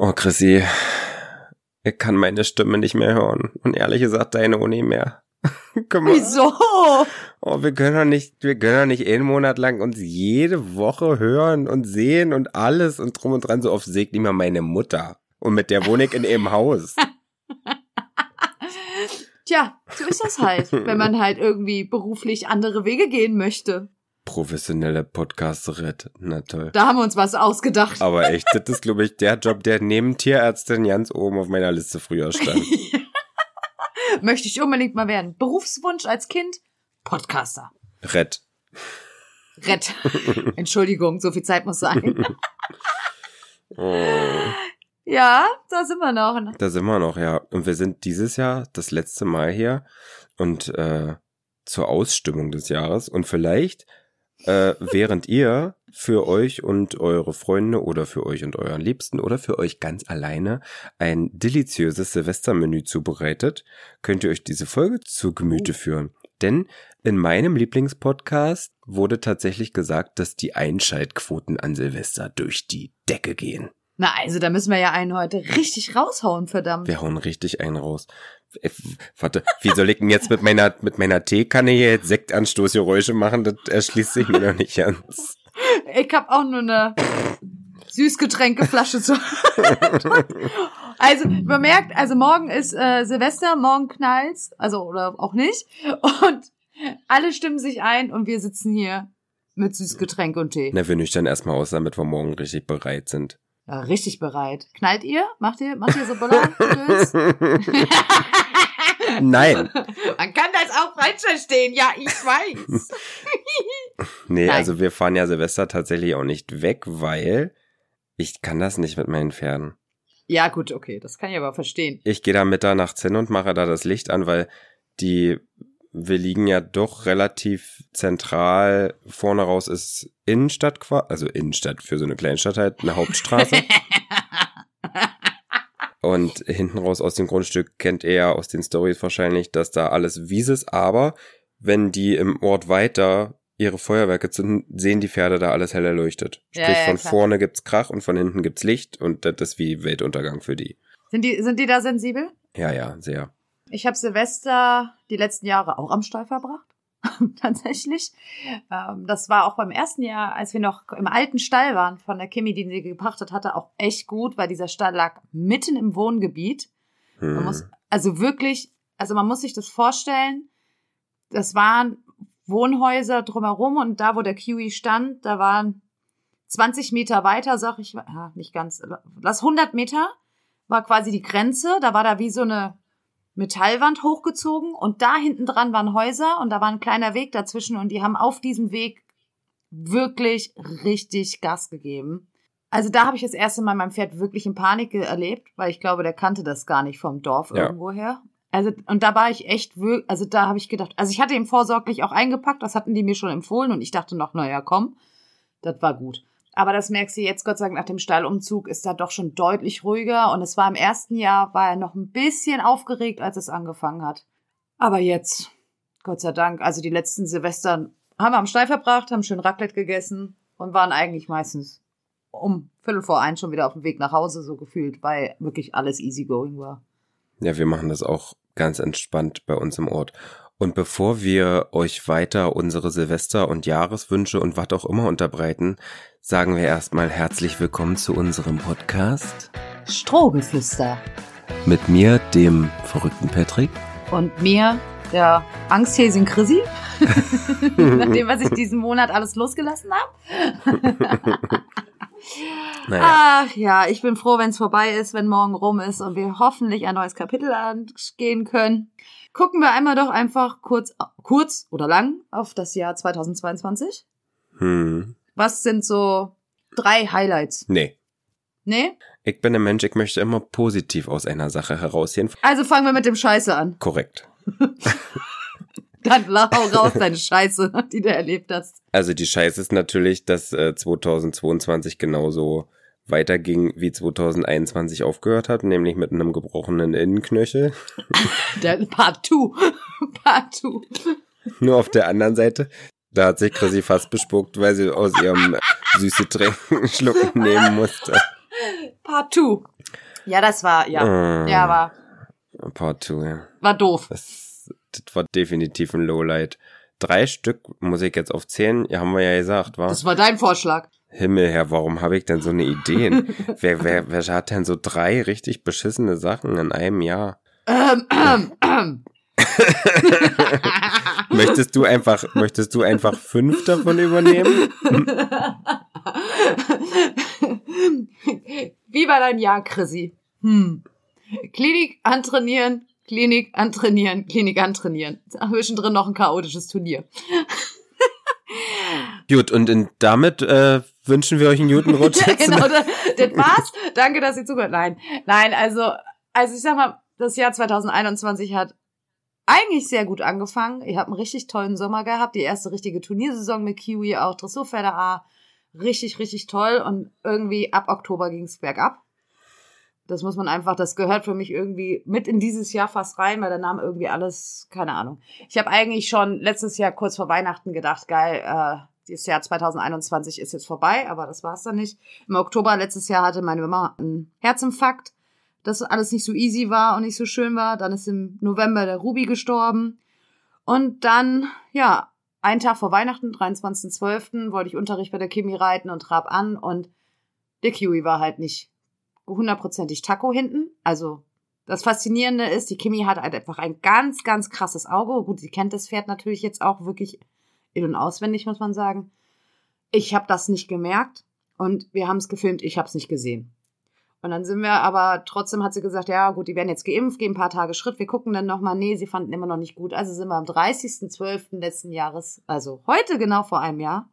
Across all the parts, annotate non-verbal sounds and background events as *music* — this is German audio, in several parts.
Oh, Chrissy, ich kann meine Stimme nicht mehr hören. Und ehrlich gesagt, deine Uni mehr. *laughs* Wieso? Oh, wir können doch nicht, wir können doch nicht einen Monat lang uns jede Woche hören und sehen und alles und drum und dran. So oft sägt immer meine Mutter. Und mit der wohne ich in ihrem Haus. *laughs* Tja, so ist das halt, wenn man *laughs* halt irgendwie beruflich andere Wege gehen möchte. Professionelle Podcasterin, na toll. Da haben wir uns was ausgedacht. Aber echt, das ist, glaube ich, der Job, der neben Tierärztin ganz oben auf meiner Liste früher stand. *laughs* Möchte ich unbedingt mal werden. Berufswunsch als Kind? Podcaster. Red. Red. *laughs* Entschuldigung, so viel Zeit muss sein. *laughs* Oh. Ja, da sind wir noch. Da sind wir noch, ja. Und wir sind dieses Jahr das letzte Mal hier und äh, zur Ausstimmung des Jahres. Und vielleicht, äh, während ihr für euch und eure Freunde oder für euch und euren Liebsten oder für euch ganz alleine ein deliziöses Silvestermenü zubereitet, könnt ihr euch diese Folge zu Gemüte führen. Denn in meinem Lieblingspodcast wurde tatsächlich gesagt, dass die Einschaltquoten an Silvester durch die Decke gehen. Na, also da müssen wir ja einen heute richtig raushauen, verdammt. Wir hauen richtig einen raus. Äh, Warte, wie soll ich denn jetzt mit meiner, mit meiner Teekanne hier jetzt Sektanstoßgeräusche machen? Das erschließt sich mir noch nicht ganz. Ich hab auch nur eine Süßgetränkeflasche zu. also man merkt, also morgen ist äh, Silvester, morgen knallt's, also oder auch nicht. Und alle stimmen sich ein und wir sitzen hier mit Süßgetränk und Tee. Na, wir nüchtern erstmal aus, damit wir morgen richtig bereit sind. Ja, richtig bereit. Knallt ihr? Macht ihr, macht ihr so Buller? *laughs* Nein. Man kann das auch falsch verstehen. Ja, ich weiß. *laughs* Nee, Nein. also wir fahren ja Silvester tatsächlich auch nicht weg, weil ich kann das nicht mit meinen Pferden. ja, gut, okay. Das kann ich aber verstehen. Ich gehe da mitternachts hin und mache da das Licht an, weil die, wir liegen ja doch relativ zentral. Vorne raus ist Innenstadt, also Innenstadt für so eine Kleinstadt halt, eine Hauptstraße. *laughs* Und hinten raus aus dem Grundstück kennt ja aus den Stories wahrscheinlich, dass da alles Wiese ist, aber wenn die im Ort weiter ihre Feuerwerke zünden, sehen die Pferde da alles hell erleuchtet. Ja, Sprich, ja, von klar. vorne gibt's Krach und von hinten gibt's Licht und das ist wie Weltuntergang für die. Sind die, sind die da sensibel? Ja, ja, sehr. Ich habe Silvester die letzten Jahre auch am Stall verbracht. *laughs* Tatsächlich. Ähm, das war auch beim ersten Jahr, als wir noch im alten Stall waren von der Kimi, die sie gepachtet hatte, auch echt gut, weil dieser Stall lag mitten im Wohngebiet. Man Hm. muss, also wirklich, also man muss sich das vorstellen, das waren Wohnhäuser drumherum und da, wo der Kiwi stand, da waren 20 Meter weiter, sag ich, ja, nicht ganz, lass 100 Meter war quasi die Grenze, da war da wie so eine Metallwand hochgezogen und da hinten dran waren Häuser und da war ein kleiner Weg dazwischen und die haben auf diesem Weg wirklich richtig Gas gegeben. Also da habe ich das erste Mal mein Pferd wirklich in Panik erlebt, weil ich glaube, der kannte das gar nicht vom Dorf Ja. irgendwoher. Also und da war ich echt also da habe ich gedacht, also ich hatte ihn vorsorglich auch eingepackt, das hatten die mir schon empfohlen und ich dachte noch, naja, komm, das war gut. Aber das merkst du jetzt, Gott sei Dank, nach dem Stallumzug ist da doch schon deutlich ruhiger. Und es war im ersten Jahr, war er noch ein bisschen aufgeregt, als es angefangen hat. Aber jetzt, Gott sei Dank, also die letzten Silvestern haben wir am Stall verbracht, haben schön Raclette gegessen und waren eigentlich meistens um Viertel vor eins schon wieder auf dem Weg nach Hause, so gefühlt, weil wirklich alles easygoing war. Ja, wir machen das auch ganz entspannt bei uns im Ort. Und bevor wir euch weiter unsere Silvester- und Jahreswünsche und was auch immer unterbreiten, sagen wir erstmal herzlich willkommen zu unserem Podcast Strohgeflüster. mit mir, dem verrückten Patrick. Und mir, der Angsthäsin Chrissy, *laughs* nachdem was ich diesen Monat alles losgelassen habe. *laughs* Naja, Ach ja, ich bin froh, wenn es vorbei ist, wenn morgen rum ist und wir hoffentlich ein neues Kapitel angehen können. Gucken wir einmal doch einfach kurz, kurz oder lang auf das Jahr 2022. hm, Was sind so drei Highlights? nee. Nee? Ich bin ein Mensch, ich möchte immer positiv aus einer Sache herausgehen. Also fangen wir mit dem Scheiße an. Korrekt. *laughs* Dann hau raus deine Scheiße, *laughs* die du erlebt hast. Also die Scheiße ist natürlich, dass äh, 2022 genauso weiterging, wie 2021 aufgehört hat, nämlich mit einem gebrochenen Innenknöchel. *laughs* Der Part 2. Part 2. Nur auf der anderen Seite, da hat sich Chrissy fast bespuckt, weil sie aus ihrem süße Trinken *laughs* schlucken nehmen musste. Part 2. Ja, das war, ja. Äh, Ja, war, Part 2, ja. war doof. Das, das war definitiv ein Lowlight. Drei Stück muss ich jetzt aufzählen. Ja, haben wir ja gesagt, war. Das war dein Vorschlag. Himmel her, warum habe ich denn so eine Ideen? *laughs* wer, wer, wer hat denn so drei richtig beschissene Sachen in einem Jahr? Ähm, *clears throat* ähm, ähm. *laughs* Möchtest du einfach, möchtest du einfach fünf davon übernehmen? Wie war dein Jahr, Chrissy? Hm. Klinik antrainieren, Klinik antrainieren, Klinik antrainieren. Zwischendrin noch ein chaotisches Turnier. Gut, und in, damit äh, wünschen wir euch einen guten *laughs* Rutsch. Genau, das, das war's. Danke, dass ihr zugehört. Nein, nein, also, also ich sag mal, das Jahr 2021 hat eigentlich sehr gut angefangen. Ich habe einen richtig tollen Sommer gehabt. Die erste richtige Turniersaison mit Kiwi, auch Dressurpferde A. Richtig, richtig toll. Und irgendwie ab Oktober ging's bergab. Das muss man einfach, das gehört für mich irgendwie mit in dieses Jahr fast rein, weil der Name irgendwie alles, keine Ahnung. Ich habe eigentlich schon letztes Jahr kurz vor Weihnachten gedacht, geil, äh, dieses Jahr 2021 ist jetzt vorbei, aber das war's dann nicht. Im Oktober letztes Jahr hatte meine Mama einen Herzinfarkt, dass alles nicht so easy war und nicht so schön war. Dann ist im November der Ruby gestorben. Und dann, ja, einen Tag vor Weihnachten, 23.12., wollte ich Unterricht bei der Kimi reiten und trab an und der Kiwi war halt nicht hundertprozentig Taco hinten. Also das Faszinierende ist, die Kimi hat halt einfach ein ganz, ganz krasses Auge. Gut, sie kennt das Pferd natürlich jetzt auch wirklich in- und auswendig, muss man sagen. Ich habe das nicht gemerkt und wir haben es gefilmt, ich habe es nicht gesehen. Und dann sind wir aber, trotzdem hat sie gesagt, ja gut, die werden jetzt geimpft, gehen ein paar Tage Schritt, wir gucken dann nochmal. Nee, sie fanden immer noch nicht gut. Also sind wir am 30.12. letzten Jahres, also heute genau vor einem Jahr,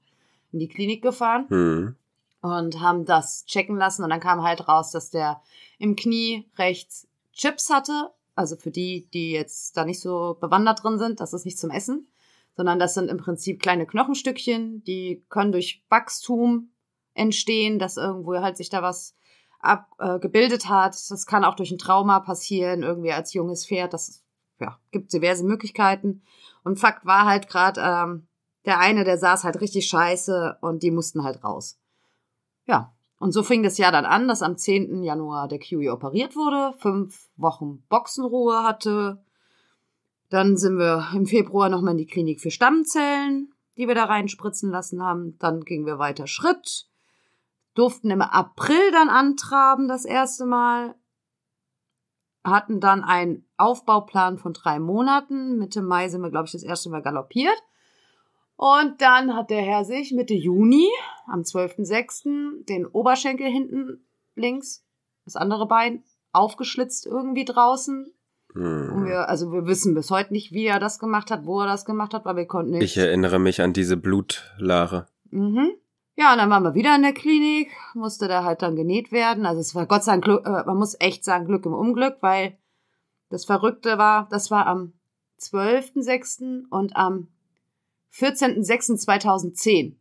in die Klinik gefahren Hm. und haben das checken lassen und dann kam halt raus, dass der im Knie rechts Chips hatte. Also für die, die jetzt da nicht so bewandert drin sind, das ist nicht zum Essen, sondern das sind im Prinzip kleine Knochenstückchen, die können durch Wachstum entstehen, dass irgendwo halt sich da was abgebildet äh, gebildet hat. Das kann auch durch ein Trauma passieren, irgendwie als junges Pferd. Das ja, gibt diverse Möglichkeiten. Und Fakt war halt gerade, ähm, der eine, der saß halt richtig scheiße und die mussten halt raus. Ja, und so fing das Jahr dann an, dass am 10. Januar der Kiwi operiert wurde, fünf Wochen Boxenruhe hatte. Dann sind wir im Februar nochmal in die Klinik für Stammzellen, die wir da reinspritzen lassen haben. Dann gingen wir weiter Schritt, durften im April dann antraben das erste Mal, hatten dann einen Aufbauplan von drei Monaten. Mitte Mai sind wir, glaube ich, das erste Mal galoppiert. Und dann hat der Herr sich Mitte Juni, am 12.06., den Oberschenkel hinten links, das andere Bein, aufgeschlitzt irgendwie draußen. Und Hm. wir, also wir wissen bis heute nicht, wie er das gemacht hat, wo er das gemacht hat, weil wir konnten nicht. Ich erinnere mich an diese Blutlache. Mhm. Ja, und dann waren wir wieder in der Klinik, musste da halt dann genäht werden. Also es war Gott sei Dank Glück, äh, man muss echt sagen Glück im Unglück, weil das Verrückte war, das war am 12.06. und am 14.06.2010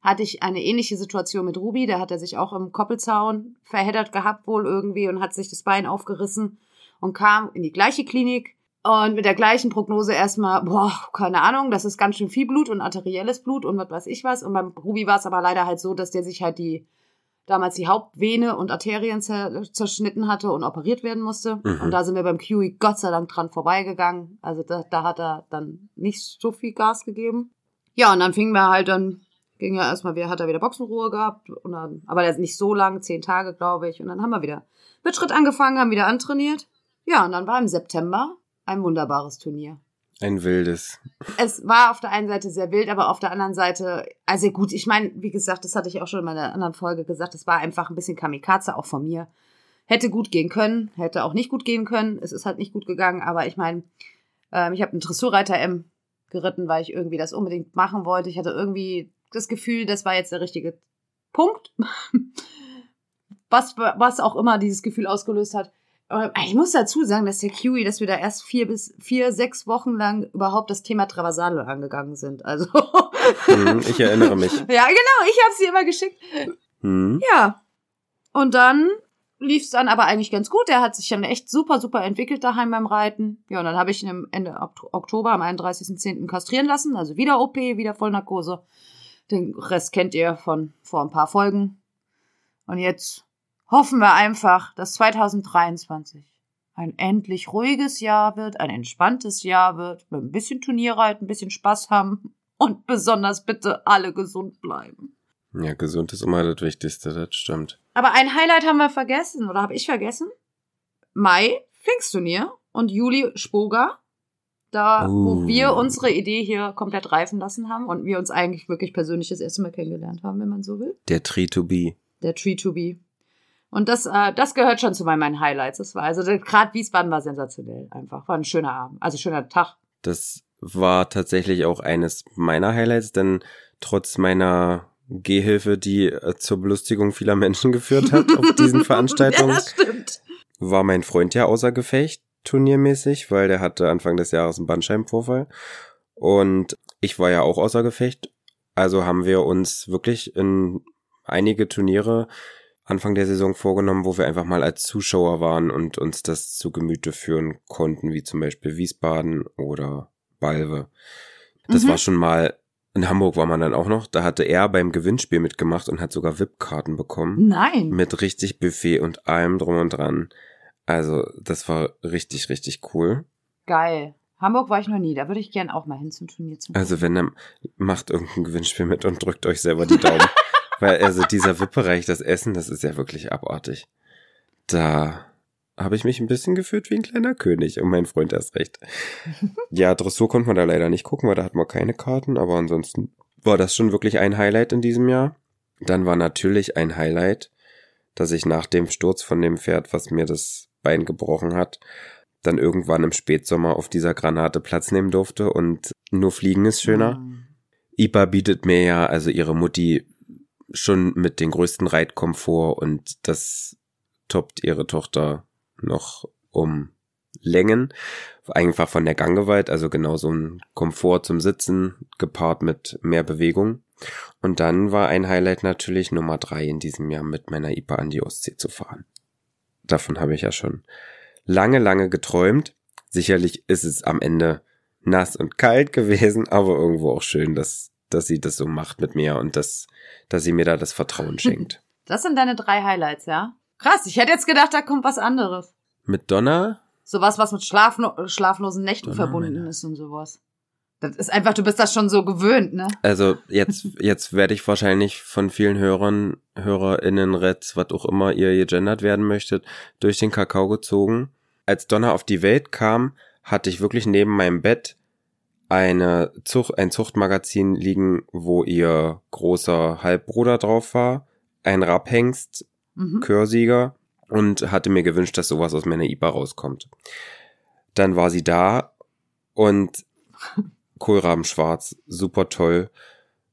hatte ich eine ähnliche Situation mit Ruby. Da hat er sich auch im Koppelzaun verheddert gehabt wohl irgendwie und hat sich das Bein aufgerissen und kam in die gleiche Klinik und mit der gleichen Prognose erstmal, boah, keine Ahnung, das ist ganz schön viel Blut und arterielles Blut und was weiß ich was. Und beim Ruby war es aber leider halt so, dass der sich halt die, damals die Hauptvene und Arterien zer zerschnitten hatte und operiert werden musste. Mhm. Und da sind wir beim Kiwi Gott sei Dank dran vorbeigegangen. Also da, da hat er dann nicht so viel Gas gegeben. Ja, und dann fingen wir halt dann, ging ja erstmal wieder, hat er wieder Boxenruhe gehabt. Und dann, aber der ist nicht so lang, zehn Tage, glaube ich. Und dann haben wir wieder mit Schritt angefangen, haben wieder antrainiert. Ja, und dann war im September ein wunderbares Turnier. Ein wildes. Es war auf der einen Seite sehr wild, aber auf der anderen Seite, also gut, ich meine, wie gesagt, das hatte ich auch schon in meiner anderen Folge gesagt, es war einfach ein bisschen Kamikaze, auch von mir. Hätte gut gehen können, hätte auch nicht gut gehen können. Es ist halt nicht gut gegangen, aber ich meine, ähm, ich habe einen Dressurreiter M geritten, weil ich irgendwie das unbedingt machen wollte. Ich hatte irgendwie das Gefühl, das war jetzt der richtige Punkt. *laughs* was, was auch immer dieses Gefühl ausgelöst hat. Ich muss dazu sagen, dass der Kiwi, dass wir da erst vier bis vier, sechs Wochen lang überhaupt das Thema Travasale angegangen sind. Also Hm, ich erinnere mich. *laughs* ja, genau, ich habe sie immer geschickt. Hm. Ja. Und dann lief es dann aber eigentlich ganz gut. Er hat sich dann echt super, super entwickelt daheim beim Reiten. Ja, und dann habe ich ihn am Ende Ok- Oktober, am 31.10. kastrieren lassen. Also wieder OP, wieder Vollnarkose. Den Rest kennt ihr von vor ein paar Folgen. Und jetzt hoffen wir einfach, dass 2023 ein endlich ruhiges Jahr wird, ein entspanntes Jahr wird, mit ein bisschen Turnierreit, ein bisschen Spaß haben und besonders bitte alle gesund bleiben. Ja, gesund ist immer das Wichtigste, das stimmt. Aber ein Highlight haben wir vergessen, oder habe ich vergessen? Mai, Pfingstturnier und Juli Spoga. Da, wo Uh. wir unsere Idee hier komplett reifen lassen haben und wir uns eigentlich wirklich persönlich das erste Mal kennengelernt haben, wenn man so will. Der Tree to be. Der Tree to be. Und das, äh, das gehört schon zu meinen Highlights. Das war also gerade Wiesbaden war sensationell einfach. War ein schöner Abend, also schöner Tag. Das war tatsächlich auch eines meiner Highlights, denn trotz meiner Gehhilfe, die äh, zur Belustigung vieler Menschen geführt hat auf diesen *laughs* Veranstaltungen, ja, war mein Freund ja außer Gefecht, turniermäßig, weil der hatte Anfang des Jahres einen Bandscheibenvorfall. Und ich war ja auch außer Gefecht. Also haben wir uns wirklich in einige Turniere Anfang der Saison vorgenommen, wo wir einfach mal als Zuschauer waren und uns das zu Gemüte führen konnten, wie zum Beispiel Wiesbaden oder Balve. Das Mhm. war schon mal, in Hamburg war man dann auch noch, da hatte er beim Gewinnspiel mitgemacht und hat sogar VIP-Karten bekommen Nein. mit richtig Buffet und allem drum und dran. Also, das war richtig, richtig cool. Geil. Hamburg war ich noch nie. Da würde ich gern auch mal hin zum Turnier. Zum Also, wenn er macht irgendein Gewinnspiel mit und drückt euch selber die Daumen. *laughs* Weil, also, dieser VIP-Bereich, das Essen, das ist ja wirklich abartig. Da habe ich mich ein bisschen gefühlt wie ein kleiner König und mein Freund erst recht. *laughs* Ja, Dressur konnte man da leider nicht gucken, weil da hatten wir keine Karten, aber ansonsten war das schon wirklich ein Highlight in diesem Jahr. Dann war natürlich ein Highlight, dass ich nach dem Sturz von dem Pferd, was mir das Bein gebrochen hat, dann irgendwann im Spätsommer auf dieser Granate Platz nehmen durfte und nur fliegen ist schöner. Mhm. Ipa bietet mir ja, also ihre Mutti, schon mit den größten Reitkomfort und das toppt ihre Tochter noch um Längen. Einfach von der Ganggewalt, also genau so ein Komfort zum Sitzen, gepaart mit mehr Bewegung. Und dann war ein Highlight natürlich Nummer drei in diesem Jahr mit meiner Ipa an die Ostsee zu fahren. Davon habe ich ja schon lange, lange geträumt. Sicherlich ist es am Ende nass und kalt *laughs* gewesen, aber irgendwo auch schön, dass, dass sie das so macht mit mir und dass, dass sie mir da das Vertrauen schenkt. *laughs* Das sind deine drei Highlights, ja? Krass, ich hätte jetzt gedacht, da kommt was anderes. Mit Donna? Sowas, was mit Schlafno schlaflosen Nächten Donnerwetter. verbunden ist und sowas. Das ist einfach, du bist das schon so gewöhnt, ne? Also jetzt, jetzt werde ich wahrscheinlich von vielen Hörern, HörerInnen, Reds, was auch immer ihr gegendert werden möchtet, durch den Kakao gezogen. Als Donna auf die Welt kam, hatte ich wirklich neben meinem Bett eine Zucht, ein Zuchtmagazin liegen, wo ihr großer Halbbruder drauf war, ein Rapphengst, Mhm. Körsieger und hatte mir gewünscht, dass sowas aus meiner IPA rauskommt. Dann war sie da und *laughs* Kohlraben schwarz, super toll,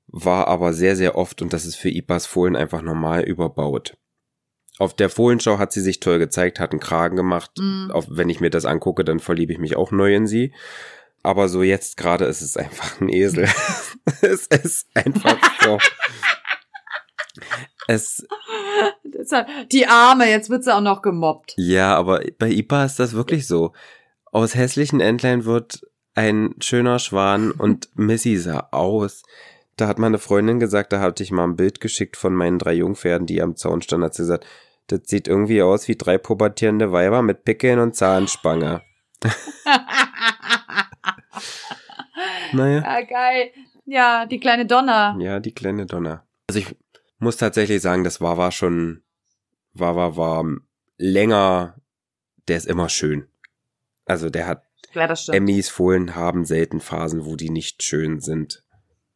war aber sehr, sehr oft, und das ist für IPAs Fohlen einfach normal, überbaut. Auf der Fohlenschau hat sie sich toll gezeigt, hat einen Kragen gemacht. Mhm. Auch wenn ich mir das angucke, dann verliebe ich mich auch neu in sie. Aber so jetzt gerade ist es einfach ein Esel. *laughs* es ist einfach so. Es, Die Arme, jetzt wird sie auch noch gemobbt. Ja, aber bei IPA ist das wirklich so. Aus hässlichen Entlein wird ein schöner Schwan und Missy sah aus. Da hat meine Freundin gesagt, da hatte ich mal ein Bild geschickt von meinen drei Jungpferden, die am Zaun standen, hat sie gesagt, das sieht irgendwie aus wie drei pubertierende Weiber mit Pickeln und Zahnspange. *laughs* Naja. Ja, geil. Ja, die kleine Donna. Ja, die kleine Donner. Also ich muss tatsächlich sagen, das Wawa schon, Wawa war länger, der ist immer schön. Also der hat, Ja, das stimmt. Emmys Fohlen haben selten Phasen, wo die nicht schön sind.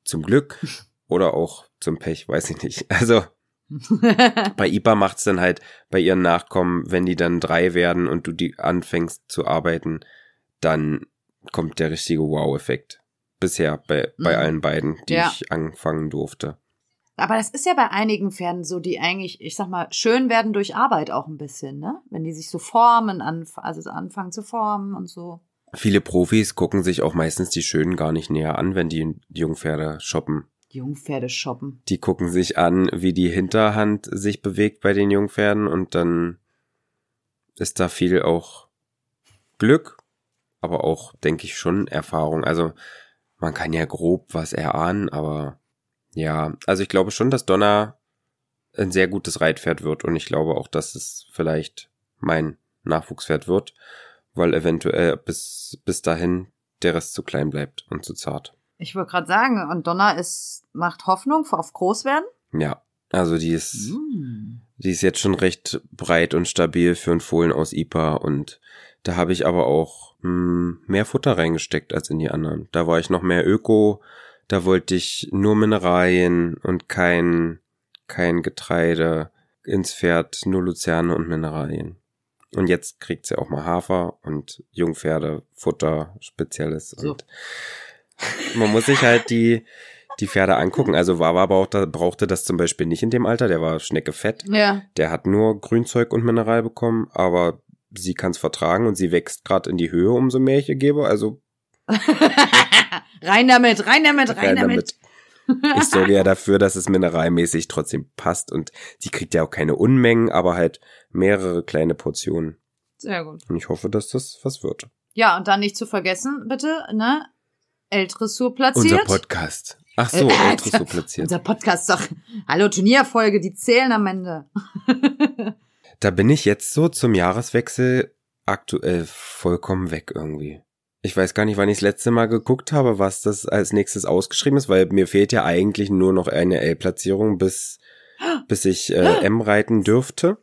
Zum Glück *laughs* oder auch zum Pech, weiß ich nicht. Also *laughs* bei IPA macht's dann halt bei ihren Nachkommen, wenn die dann drei werden und du die anfängst zu arbeiten, dann kommt der richtige Wow-Effekt. Bisher bei, bei Mhm. allen beiden, die Ja. ich anfangen durfte. Aber das ist ja bei einigen Pferden so, die eigentlich, ich sag mal, schön werden durch Arbeit auch ein bisschen, ne? Wenn die sich so formen, anf also so anfangen zu formen und so. Viele Profis gucken sich auch meistens die Schönen gar nicht näher an, wenn die die Jungpferde shoppen. Jungpferde shoppen. Die gucken sich an, wie die Hinterhand sich bewegt bei den Jungpferden und dann ist da viel auch Glück, aber auch, denke ich, schon Erfahrung. Also man kann ja grob was erahnen, aber ja, also ich glaube schon, dass Donna ein sehr gutes Reitpferd wird und ich glaube auch, dass es vielleicht mein Nachwuchspferd wird, weil eventuell bis, bis dahin der Rest zu klein bleibt und zu zart. Ich wollte gerade sagen, und Donna ist, macht Hoffnung auf Großwerden? Ja, also die ist, mm. die ist jetzt schon recht breit und stabil für ein Fohlen aus IPA und da habe ich aber auch mh, hm, mehr Futter reingesteckt als in die anderen. Da war ich noch mehr Öko, da wollte ich nur Mineralien und kein, kein Getreide ins Pferd, nur Luzerne und Mineralien. Und jetzt kriegt sie auch mal Hafer und Jungpferde, Futter, Spezielles. So. Und man muss sich halt die, die Pferde angucken. Also Wawa brauchte, brauchte das zum Beispiel nicht in dem Alter. Der war Schnecke fett. Ja. Der hat nur Grünzeug und Mineral bekommen, aber sie kann es vertragen und sie wächst gerade in die Höhe, umso mehr ich ihr gebe. Also *laughs* rein damit, rein damit, rein, rein damit. damit. Ich sorge ja *laughs* dafür, dass es mineralmäßig trotzdem passt und sie kriegt ja auch keine Unmengen, aber halt mehrere kleine Portionen. Sehr gut. Und ich hoffe, dass das was wird. Ja, und dann nicht zu vergessen, bitte, ne? L-Dressur platziert. Unser Podcast. Ach so, äh, L-Dressur *laughs* platziert. Unser Podcast doch. Hallo, Turnierfolge, die zählen am Ende. Da bin ich jetzt so zum Jahreswechsel aktuell vollkommen weg irgendwie. Ich weiß gar nicht, wann ich das letzte Mal geguckt habe, was das als nächstes ausgeschrieben ist, weil mir fehlt ja eigentlich nur noch eine L-Platzierung, bis, *gasps* bis ich äh, M *gasps* reiten dürfte.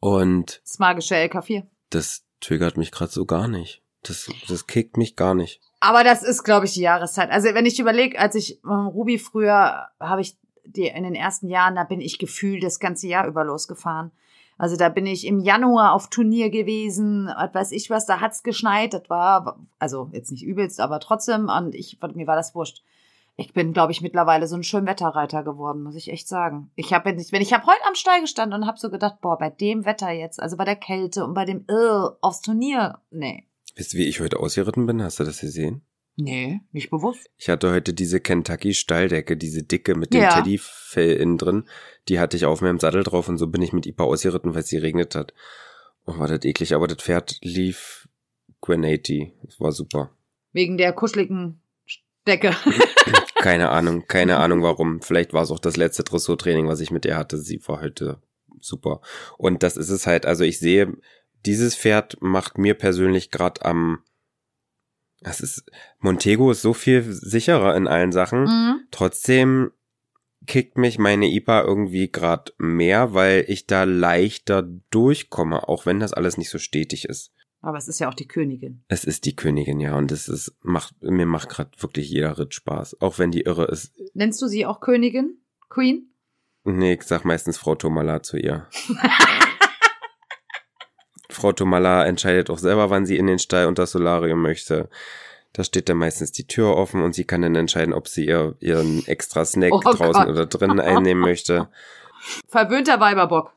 Und das magische LK4. Das triggert mich gerade so gar nicht. Das, das kickt mich gar nicht. Aber das ist, glaube ich, die Jahreszeit. Also wenn ich überlege, als ich ähm, Ruby früher habe ich die in den ersten Jahren, da bin ich gefühlt das ganze Jahr über losgefahren. Also da bin ich im Januar auf Turnier gewesen, was weiß ich was, da hat's geschneit, das war, also jetzt nicht übelst, aber trotzdem, und ich, mir war das wurscht. Ich bin, glaube ich, mittlerweile so ein Schönwetterreiter geworden, muss ich echt sagen. Ich habe nicht, wenn ich habe heute am Stall gestanden und habe so gedacht, boah, bei dem Wetter jetzt, also bei der Kälte und bei dem Irr aufs Turnier, nee. Wisst ihr, wie ich heute ausgeritten bin? Hast du das gesehen? Nee, nicht bewusst. Ich hatte heute diese Kentucky Stalldecke, diese dicke mit dem ja. Teddyfell innen drin. Die hatte ich auf meinem Sattel drauf und so bin ich mit Ipa ausgeritten, weil es geregnet hat. Oh, war das eklig, aber das Pferd lief Grenady. Das war super. Wegen der kuscheligen Decke. *laughs* keine Ahnung, keine Ahnung warum. Vielleicht war es auch das letzte Dressurtraining, was ich mit ihr hatte. Sie war heute super. Und das ist es halt, also ich sehe, dieses Pferd macht mir persönlich gerade am das ist, Montego ist so viel sicherer in allen Sachen. Mhm. Trotzdem kickt mich meine IPA irgendwie gerade mehr, weil ich da leichter durchkomme, auch wenn das alles nicht so stetig ist. Aber es ist ja auch die Königin. Es ist die Königin, ja, und es ist macht mir macht gerade wirklich jeder Ritt Spaß, auch wenn die irre ist. Nennst du sie auch Königin? Queen? Nee, ich sag meistens Frau Tomala zu ihr. *laughs* Frau Tomala entscheidet auch selber, wann sie in den Stall und das Solarium möchte. Da steht dann meistens die Tür offen und sie kann dann entscheiden, ob sie ihr, ihren extra Snack oh draußen Gott. oder drinnen einnehmen möchte. *laughs* Verwöhnter Weiberbock.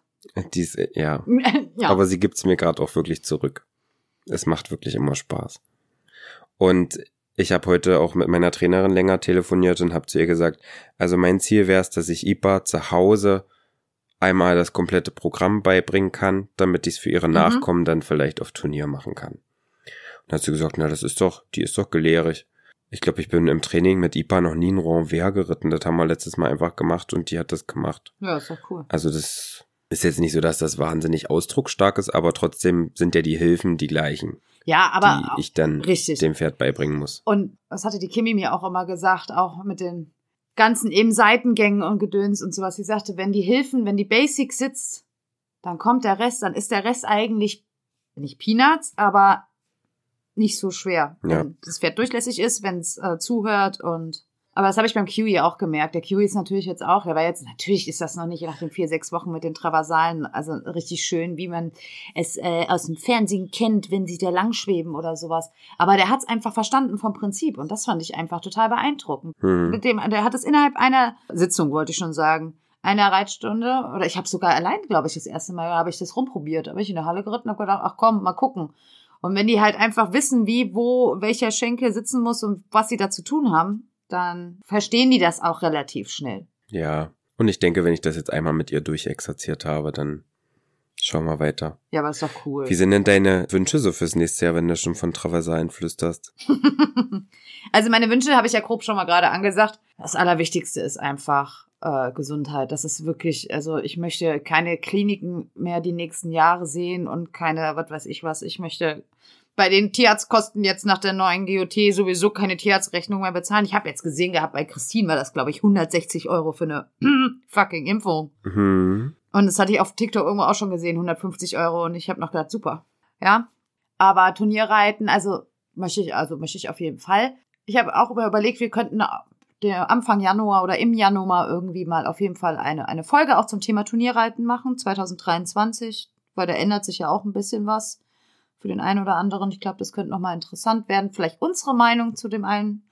Dies, ja. *laughs* ja. Aber sie gibt's mir gerade auch wirklich zurück. Es macht wirklich immer Spaß. Und ich habe heute auch mit meiner Trainerin länger telefoniert und habe zu ihr gesagt, also mein Ziel wäre es, dass ich IPA zu Hause einmal das komplette Programm beibringen kann, damit ich es für ihre mhm. Nachkommen dann vielleicht auf Turnier machen kann. Und dann hat sie gesagt, na, das ist doch, die ist doch gelehrig. Ich glaube, ich bin im Training mit IPA noch nie ein Renvers geritten. Das haben wir letztes Mal einfach gemacht und die hat das gemacht. Ja, ist doch cool. Also das ist jetzt nicht so, dass das wahnsinnig ausdrucksstark ist, aber trotzdem sind ja die Hilfen die gleichen. Ja, aber die ich dann richtig. dem Pferd beibringen muss. Und das hatte die Kimi mir auch immer gesagt, auch mit den ganzen eben Seitengängen und Gedöns und sowas. Sie sagte, wenn die Hilfen, wenn die Basic sitzt, dann kommt der Rest, dann ist der Rest eigentlich nicht Peanuts, aber nicht so schwer. Ja. Wenn das Pferd durchlässig ist, wenn es äh, zuhört und aber das habe ich beim Kiwi auch gemerkt. Der Kiwi ist natürlich jetzt auch, er war jetzt, natürlich ist das noch nicht nach den vier, sechs Wochen mit den Traversalen, also richtig schön, wie man es äh, aus dem Fernsehen kennt, wenn sie da langschweben oder sowas. Aber der hat es einfach verstanden vom Prinzip und das fand ich einfach total beeindruckend. Hm. Mit dem, der hat es innerhalb einer Sitzung, wollte ich schon sagen, einer Reitstunde, oder ich habe sogar allein, glaube ich, das erste Mal habe ich das rumprobiert, habe ich in der Halle geritten und habe gedacht, ach komm, mal gucken. Und wenn die halt einfach wissen, wie, wo, welcher Schenkel sitzen muss und was sie da zu tun haben, dann verstehen die das auch relativ schnell. Ja, und ich denke, wenn ich das jetzt einmal mit ihr durchexerziert habe, dann schauen wir weiter. Ja, aber ist doch cool. Wie sind denn deine Wünsche so fürs nächste Jahr, wenn du schon von Traversalen flüsterst? *laughs* also meine Wünsche habe ich ja grob schon mal gerade angesagt. Das Allerwichtigste ist einfach äh, Gesundheit. Das ist wirklich, also ich möchte keine Kliniken mehr die nächsten Jahre sehen und keine, was weiß ich was. Ich möchte bei den Tierarztkosten jetzt nach der neuen GOT sowieso keine Tierarztrechnung mehr bezahlen. Ich habe jetzt gesehen gehabt, bei Christine war das, glaube ich, 160 Euro für eine *clears throat* fucking Impfung. Mhm. Und das hatte ich auf TikTok irgendwo auch schon gesehen, 150 Euro. Und ich habe noch gedacht, super. Ja. Aber Turnierreiten, also möchte ich, also möchte ich auf jeden Fall. Ich habe auch überlegt, wir könnten der Anfang Januar oder im Januar irgendwie mal auf jeden Fall eine, eine Folge auch zum Thema Turnierreiten machen, 2023, weil da ändert sich ja auch ein bisschen was für den einen oder anderen. Ich glaube, das könnte nochmal interessant werden. Vielleicht unsere Meinung zu dem einen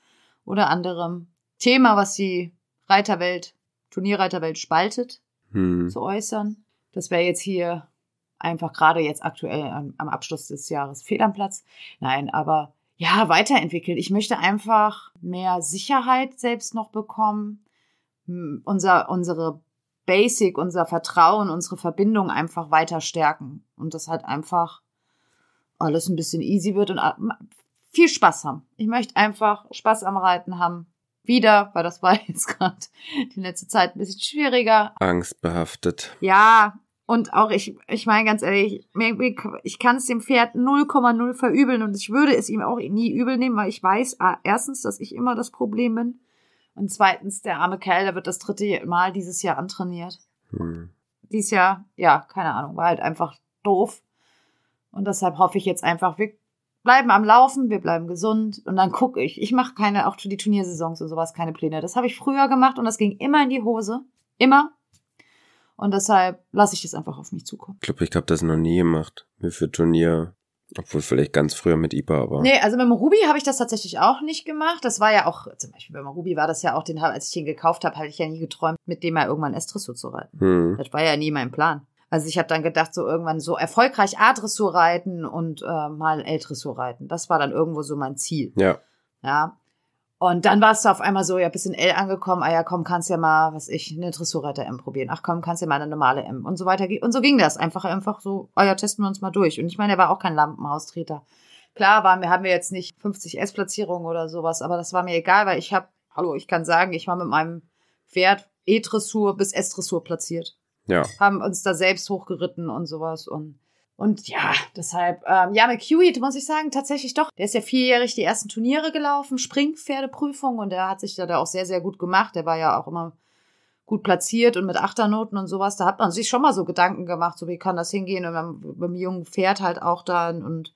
oder anderen Thema, was die Reiterwelt, Turnierreiterwelt spaltet, Hm. zu äußern. Das wäre jetzt hier einfach gerade jetzt aktuell am, am Abschluss des Jahres fehl am Platz. Nein, aber ja, weiterentwickelt. Ich möchte einfach mehr Sicherheit selbst noch bekommen. Unser, unsere Basic, unser Vertrauen, unsere Verbindung einfach weiter stärken. Und das halt einfach alles ein bisschen easy wird und a- viel Spaß haben. Ich möchte einfach Spaß am Reiten haben. Wieder, weil das war *laughs* jetzt gerade die letzte Zeit ein bisschen schwieriger. Angstbehaftet. Ja, und auch ich, ich meine ganz ehrlich, ich kann es dem Pferd 0,0 verübeln und ich würde es ihm auch nie übel nehmen, weil ich weiß, ah, erstens, dass ich immer das Problem bin und zweitens, der arme Kerl, der wird das dritte Mal dieses Jahr antrainiert. Hm. Dieses Jahr, ja, keine Ahnung, war halt einfach doof. Und deshalb hoffe ich jetzt einfach, wir bleiben am Laufen, wir bleiben gesund und dann gucke ich. Ich mache keine, auch für die Turniersaisons und sowas, keine Pläne. Das habe ich früher gemacht und das ging immer in die Hose. Immer. Und deshalb lasse ich es einfach auf mich zukommen. Ich glaube, ich habe das noch nie gemacht. Mir für Turnier. Obwohl vielleicht ganz früher mit IPA, aber. Nee, also mit dem Ruby habe ich das tatsächlich auch nicht gemacht. Das war ja auch, zum Beispiel beim Ruby war das ja auch, den, als ich den gekauft habe, hatte ich ja nie geträumt, mit dem mal irgendwann S-Dressur zu reiten. Hm. Das war ja nie mein Plan. Also ich habe dann gedacht, so irgendwann so erfolgreich A-Dressur reiten und äh, mal L-Dressur reiten. Das war dann irgendwo so mein Ziel. Ja. Ja. Und dann warst du auf einmal so, ja, bist in L angekommen, ah ja, komm, kannst ja mal, was ich, eine Dressurreiter M probieren. Ach komm, kannst ja mal eine normale M und so weiter. Und so ging das. Einfach, einfach so, ah ja, testen wir uns mal durch. Und ich meine, er war auch kein Lampenhaustreter. Klar waren wir, haben wir jetzt nicht 50 S-Platzierungen oder sowas, aber das war mir egal, weil ich habe, hallo, ich kann sagen, ich war mit meinem Pferd E-Dressur bis S-Dressur platziert Ja. haben uns da selbst hochgeritten und sowas und und ja, deshalb, ähm, ja, mit Kiwi muss ich sagen, tatsächlich doch. Der ist ja vierjährig die ersten Turniere gelaufen, Springpferdeprüfung und der hat sich da auch sehr, sehr gut gemacht. Der war ja auch immer gut platziert und mit Achternoten und sowas. Da hat man sich schon mal so Gedanken gemacht, so wie kann das hingehen und dann beim jungen Pferd halt auch dann und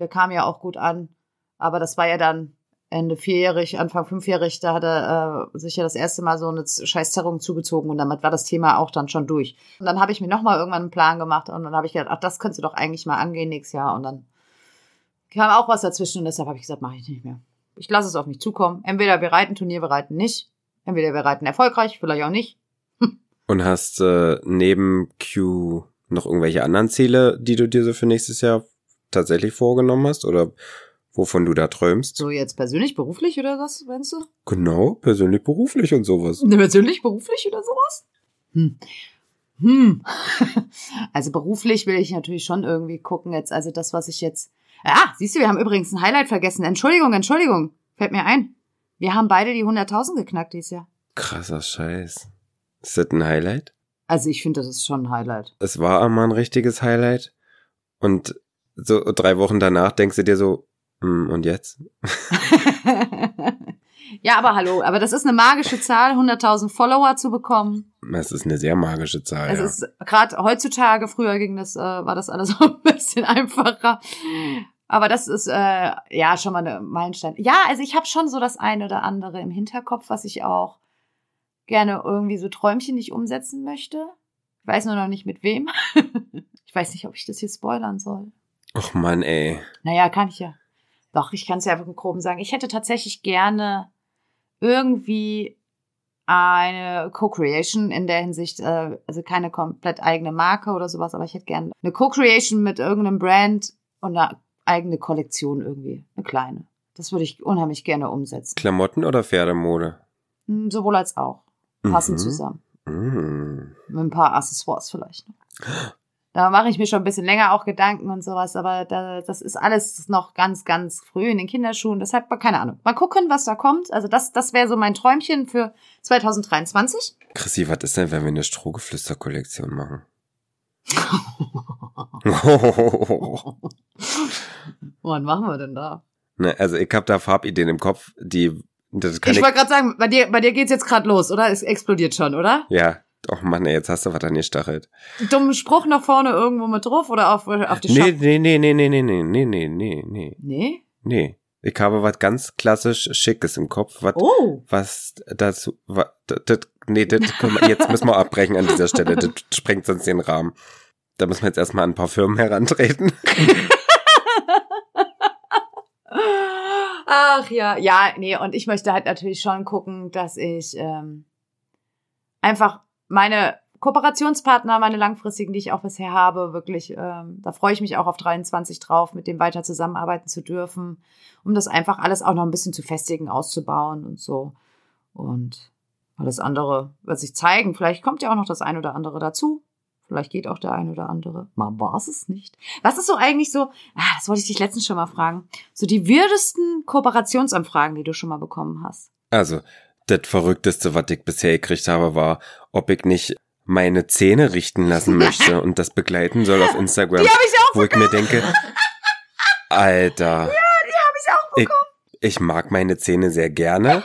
der kam ja auch gut an. Aber das war ja dann Ende vierjährig, Anfang fünfjährig, da hat er äh, sich ja das erste Mal so eine Scheißzerrung zugezogen und damit war das Thema auch dann schon durch. Und dann habe ich mir nochmal irgendwann einen Plan gemacht und dann habe ich gedacht, ach, das könntest du doch eigentlich mal angehen nächstes Jahr. Und dann kam auch was dazwischen und deshalb habe ich gesagt, mache ich nicht mehr. Ich lasse es auf mich zukommen. Entweder wir reiten Turnier, wir reiten nicht. Entweder wir reiten erfolgreich, vielleicht auch nicht. *laughs* Und hast äh, neben Q noch irgendwelche anderen Ziele, die du dir so für nächstes Jahr tatsächlich vorgenommen hast? Oder wovon du da träumst? So jetzt persönlich, beruflich oder was, meinst du? Genau, persönlich, beruflich und sowas. Ne, Persönlich, beruflich oder sowas? Hm. Hm. *laughs* Also beruflich will ich natürlich schon irgendwie gucken jetzt. Also das, was ich jetzt. Ah, siehst du, wir haben übrigens ein Highlight vergessen. Entschuldigung, Entschuldigung. Fällt mir ein. Wir haben beide die 100.000 geknackt dieses Jahr. Krasser Scheiß. Ist das ein Highlight? Also ich finde, das ist schon ein Highlight. Es war einmal ein richtiges Highlight. Und so drei Wochen danach denkst du dir so, und jetzt? *laughs* ja, aber hallo. Aber das ist eine magische Zahl, 100.000 Follower zu bekommen. Das ist eine sehr magische Zahl. Es ja. ist gerade heutzutage, früher ging das, äh, war das alles *laughs* so ein bisschen einfacher. Aber das ist äh, ja schon mal eine Meilenstein. Ja, also ich habe schon so das eine oder andere im Hinterkopf, was ich auch gerne irgendwie so Träumchen nicht umsetzen möchte. Ich weiß nur noch nicht mit wem. *laughs* ich weiß nicht, ob ich das hier spoilern soll. Och Mann, ey. Naja, kann ich ja. Doch, ich kann es ja einfach im Groben sagen. Ich hätte tatsächlich gerne irgendwie eine Co-Creation in der Hinsicht, äh, also keine komplett eigene Marke oder sowas, aber ich hätte gerne eine Co-Creation mit irgendeinem Brand und eine eigene Kollektion irgendwie, eine kleine. Das würde ich unheimlich gerne umsetzen. Klamotten oder Pferdemode? Hm, Sowohl als auch. Passend Mhm. zusammen. Mm. Mit ein paar Accessoires vielleicht noch. *gasps* Da mache ich mir schon ein bisschen länger auch Gedanken und sowas, aber da, das ist alles noch ganz, ganz früh in den Kinderschuhen. Deshalb, keine Ahnung. Mal gucken, was da kommt. Also das, das wäre so mein Träumchen für 2023. Chrissy, was ist denn, wenn wir eine Strohgeflüster-Kollektion machen? *laughs* Wann machen wir denn da? ne, also ich habe da Farbideen im Kopf, die das kann Ich ich, wollte gerade sagen, bei dir, bei dir geht's jetzt gerade los, oder? Es explodiert schon, oder? ja, doch Mann, ey, jetzt hast du was angestachelt. Dummen Spruch nach vorne irgendwo mit drauf oder auf, auf die Nee, Schach- nee, nee, nee, nee, nee, nee, nee, nee, nee, nee, Nee? nee. Ich habe was ganz klassisch Schickes im Kopf, was, Oh. was dazu, was, das, das, nee, das können wir, jetzt müssen wir abbrechen an dieser Stelle, das sprengt sonst den Rahmen. Da müssen wir jetzt erstmal an ein paar Firmen herantreten. *laughs* Ach ja, ja, nee, und ich möchte halt natürlich schon gucken, dass ich ähm, einfach meine Kooperationspartner, meine langfristigen, die ich auch bisher habe, wirklich, ähm, da freue ich mich auch auf 23 drauf, mit dem weiter zusammenarbeiten zu dürfen, um das einfach alles auch noch ein bisschen zu festigen, auszubauen und so. Und alles andere wird sich zeigen. Vielleicht kommt ja auch noch das ein oder andere dazu. Vielleicht geht auch der ein oder andere. Man weiß es nicht. Was ist so eigentlich so, ah, das wollte ich dich letztens schon mal fragen, so die wirdesten Kooperationsanfragen, die du schon mal bekommen hast? Also, das Verrückteste, was ich bisher gekriegt habe, war, ob ich nicht meine Zähne richten lassen *laughs* möchte und das begleiten soll auf Instagram. Die habe ich auch wo ich mir denke, Alter, hab ich auch ich, ich mag meine Zähne sehr gerne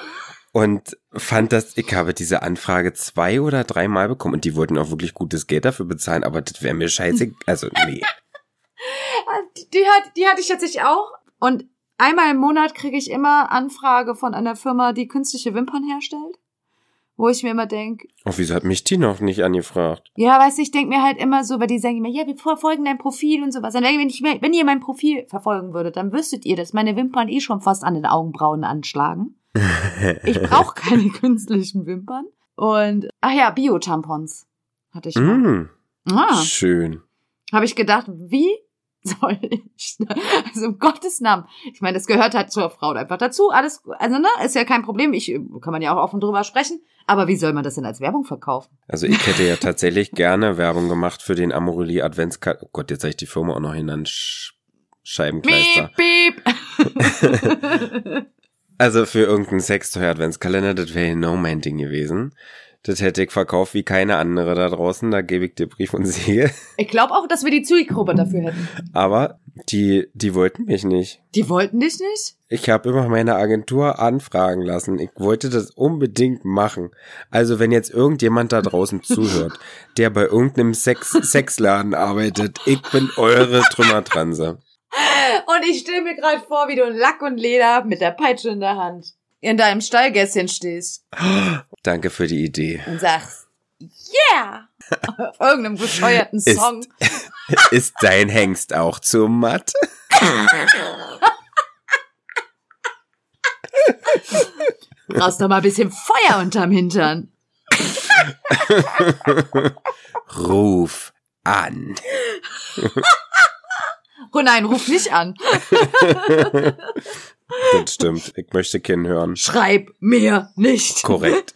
und fand das, ich habe diese Anfrage zwei oder dreimal bekommen und die wollten auch wirklich gutes Geld dafür bezahlen, aber das wäre mir scheiße, also nee. *laughs* Die, die, hat, die hatte ich tatsächlich auch. Und einmal im Monat kriege ich immer Anfrage von einer Firma, die künstliche Wimpern herstellt. Wo ich mir immer denk, Oh, wieso hat mich die noch nicht angefragt? ja, weißt du, ich denk mir halt immer so, weil die sagen immer, ja, wir verfolgen dein Profil und sowas. Dann denke wenn, ich, wenn ihr mein Profil verfolgen würdet, dann wüsstet ihr, dass meine Wimpern eh schon fast an den Augenbrauen anschlagen. *laughs* Ich brauche keine künstlichen Wimpern. Und, ach ja, Bio-Tampons hatte ich mal. Mm, Ah. schön. habe ich gedacht, wie *laughs* soll ich, also um Gottes Namen, ich meine, das gehört halt zur Frau einfach dazu, alles, also ne, ist ja kein Problem, ich, kann man ja auch offen drüber sprechen, aber wie soll man das denn als Werbung verkaufen? Also ich hätte ja tatsächlich *laughs* gerne Werbung gemacht für den Amorelie Adventskalender. Oh Gott, jetzt habe ich die Firma auch noch genannt. Sch Scheibenkleister. Piep, piep. *laughs* Also für irgendeinen Sextoy-Adventskalender, das wäre genau mein Ding gewesen. Das hätte ich verkauft wie keine andere da draußen, da gebe ich dir Brief und Siegel. *laughs* ich glaube auch, dass wir die Zielgruppe dafür hätten. Aber die, die wollten mich nicht. Die wollten dich nicht? Ich habe immer meine Agentur anfragen lassen. Ich wollte das unbedingt machen. Also wenn jetzt irgendjemand da draußen *laughs* zuhört, der bei irgendeinem Sex Sexladen arbeitet, ich bin eure Trümmertranse. Und ich stelle mir gerade vor, wie du in Lack und Leder mit der Peitsche in der Hand in deinem Stallgässchen stehst Danke für die Idee. und sagst, yeah! Auf irgendeinem bescheuerten Ist- Song. *laughs* Ist dein Hengst auch zu matt? Brauchst doch mal ein bisschen Feuer unterm Hintern. Ruf an. Oh nein, ruf nicht an. *laughs* Das stimmt. Ich möchte keinen hören. Schreib mir nicht. Korrekt.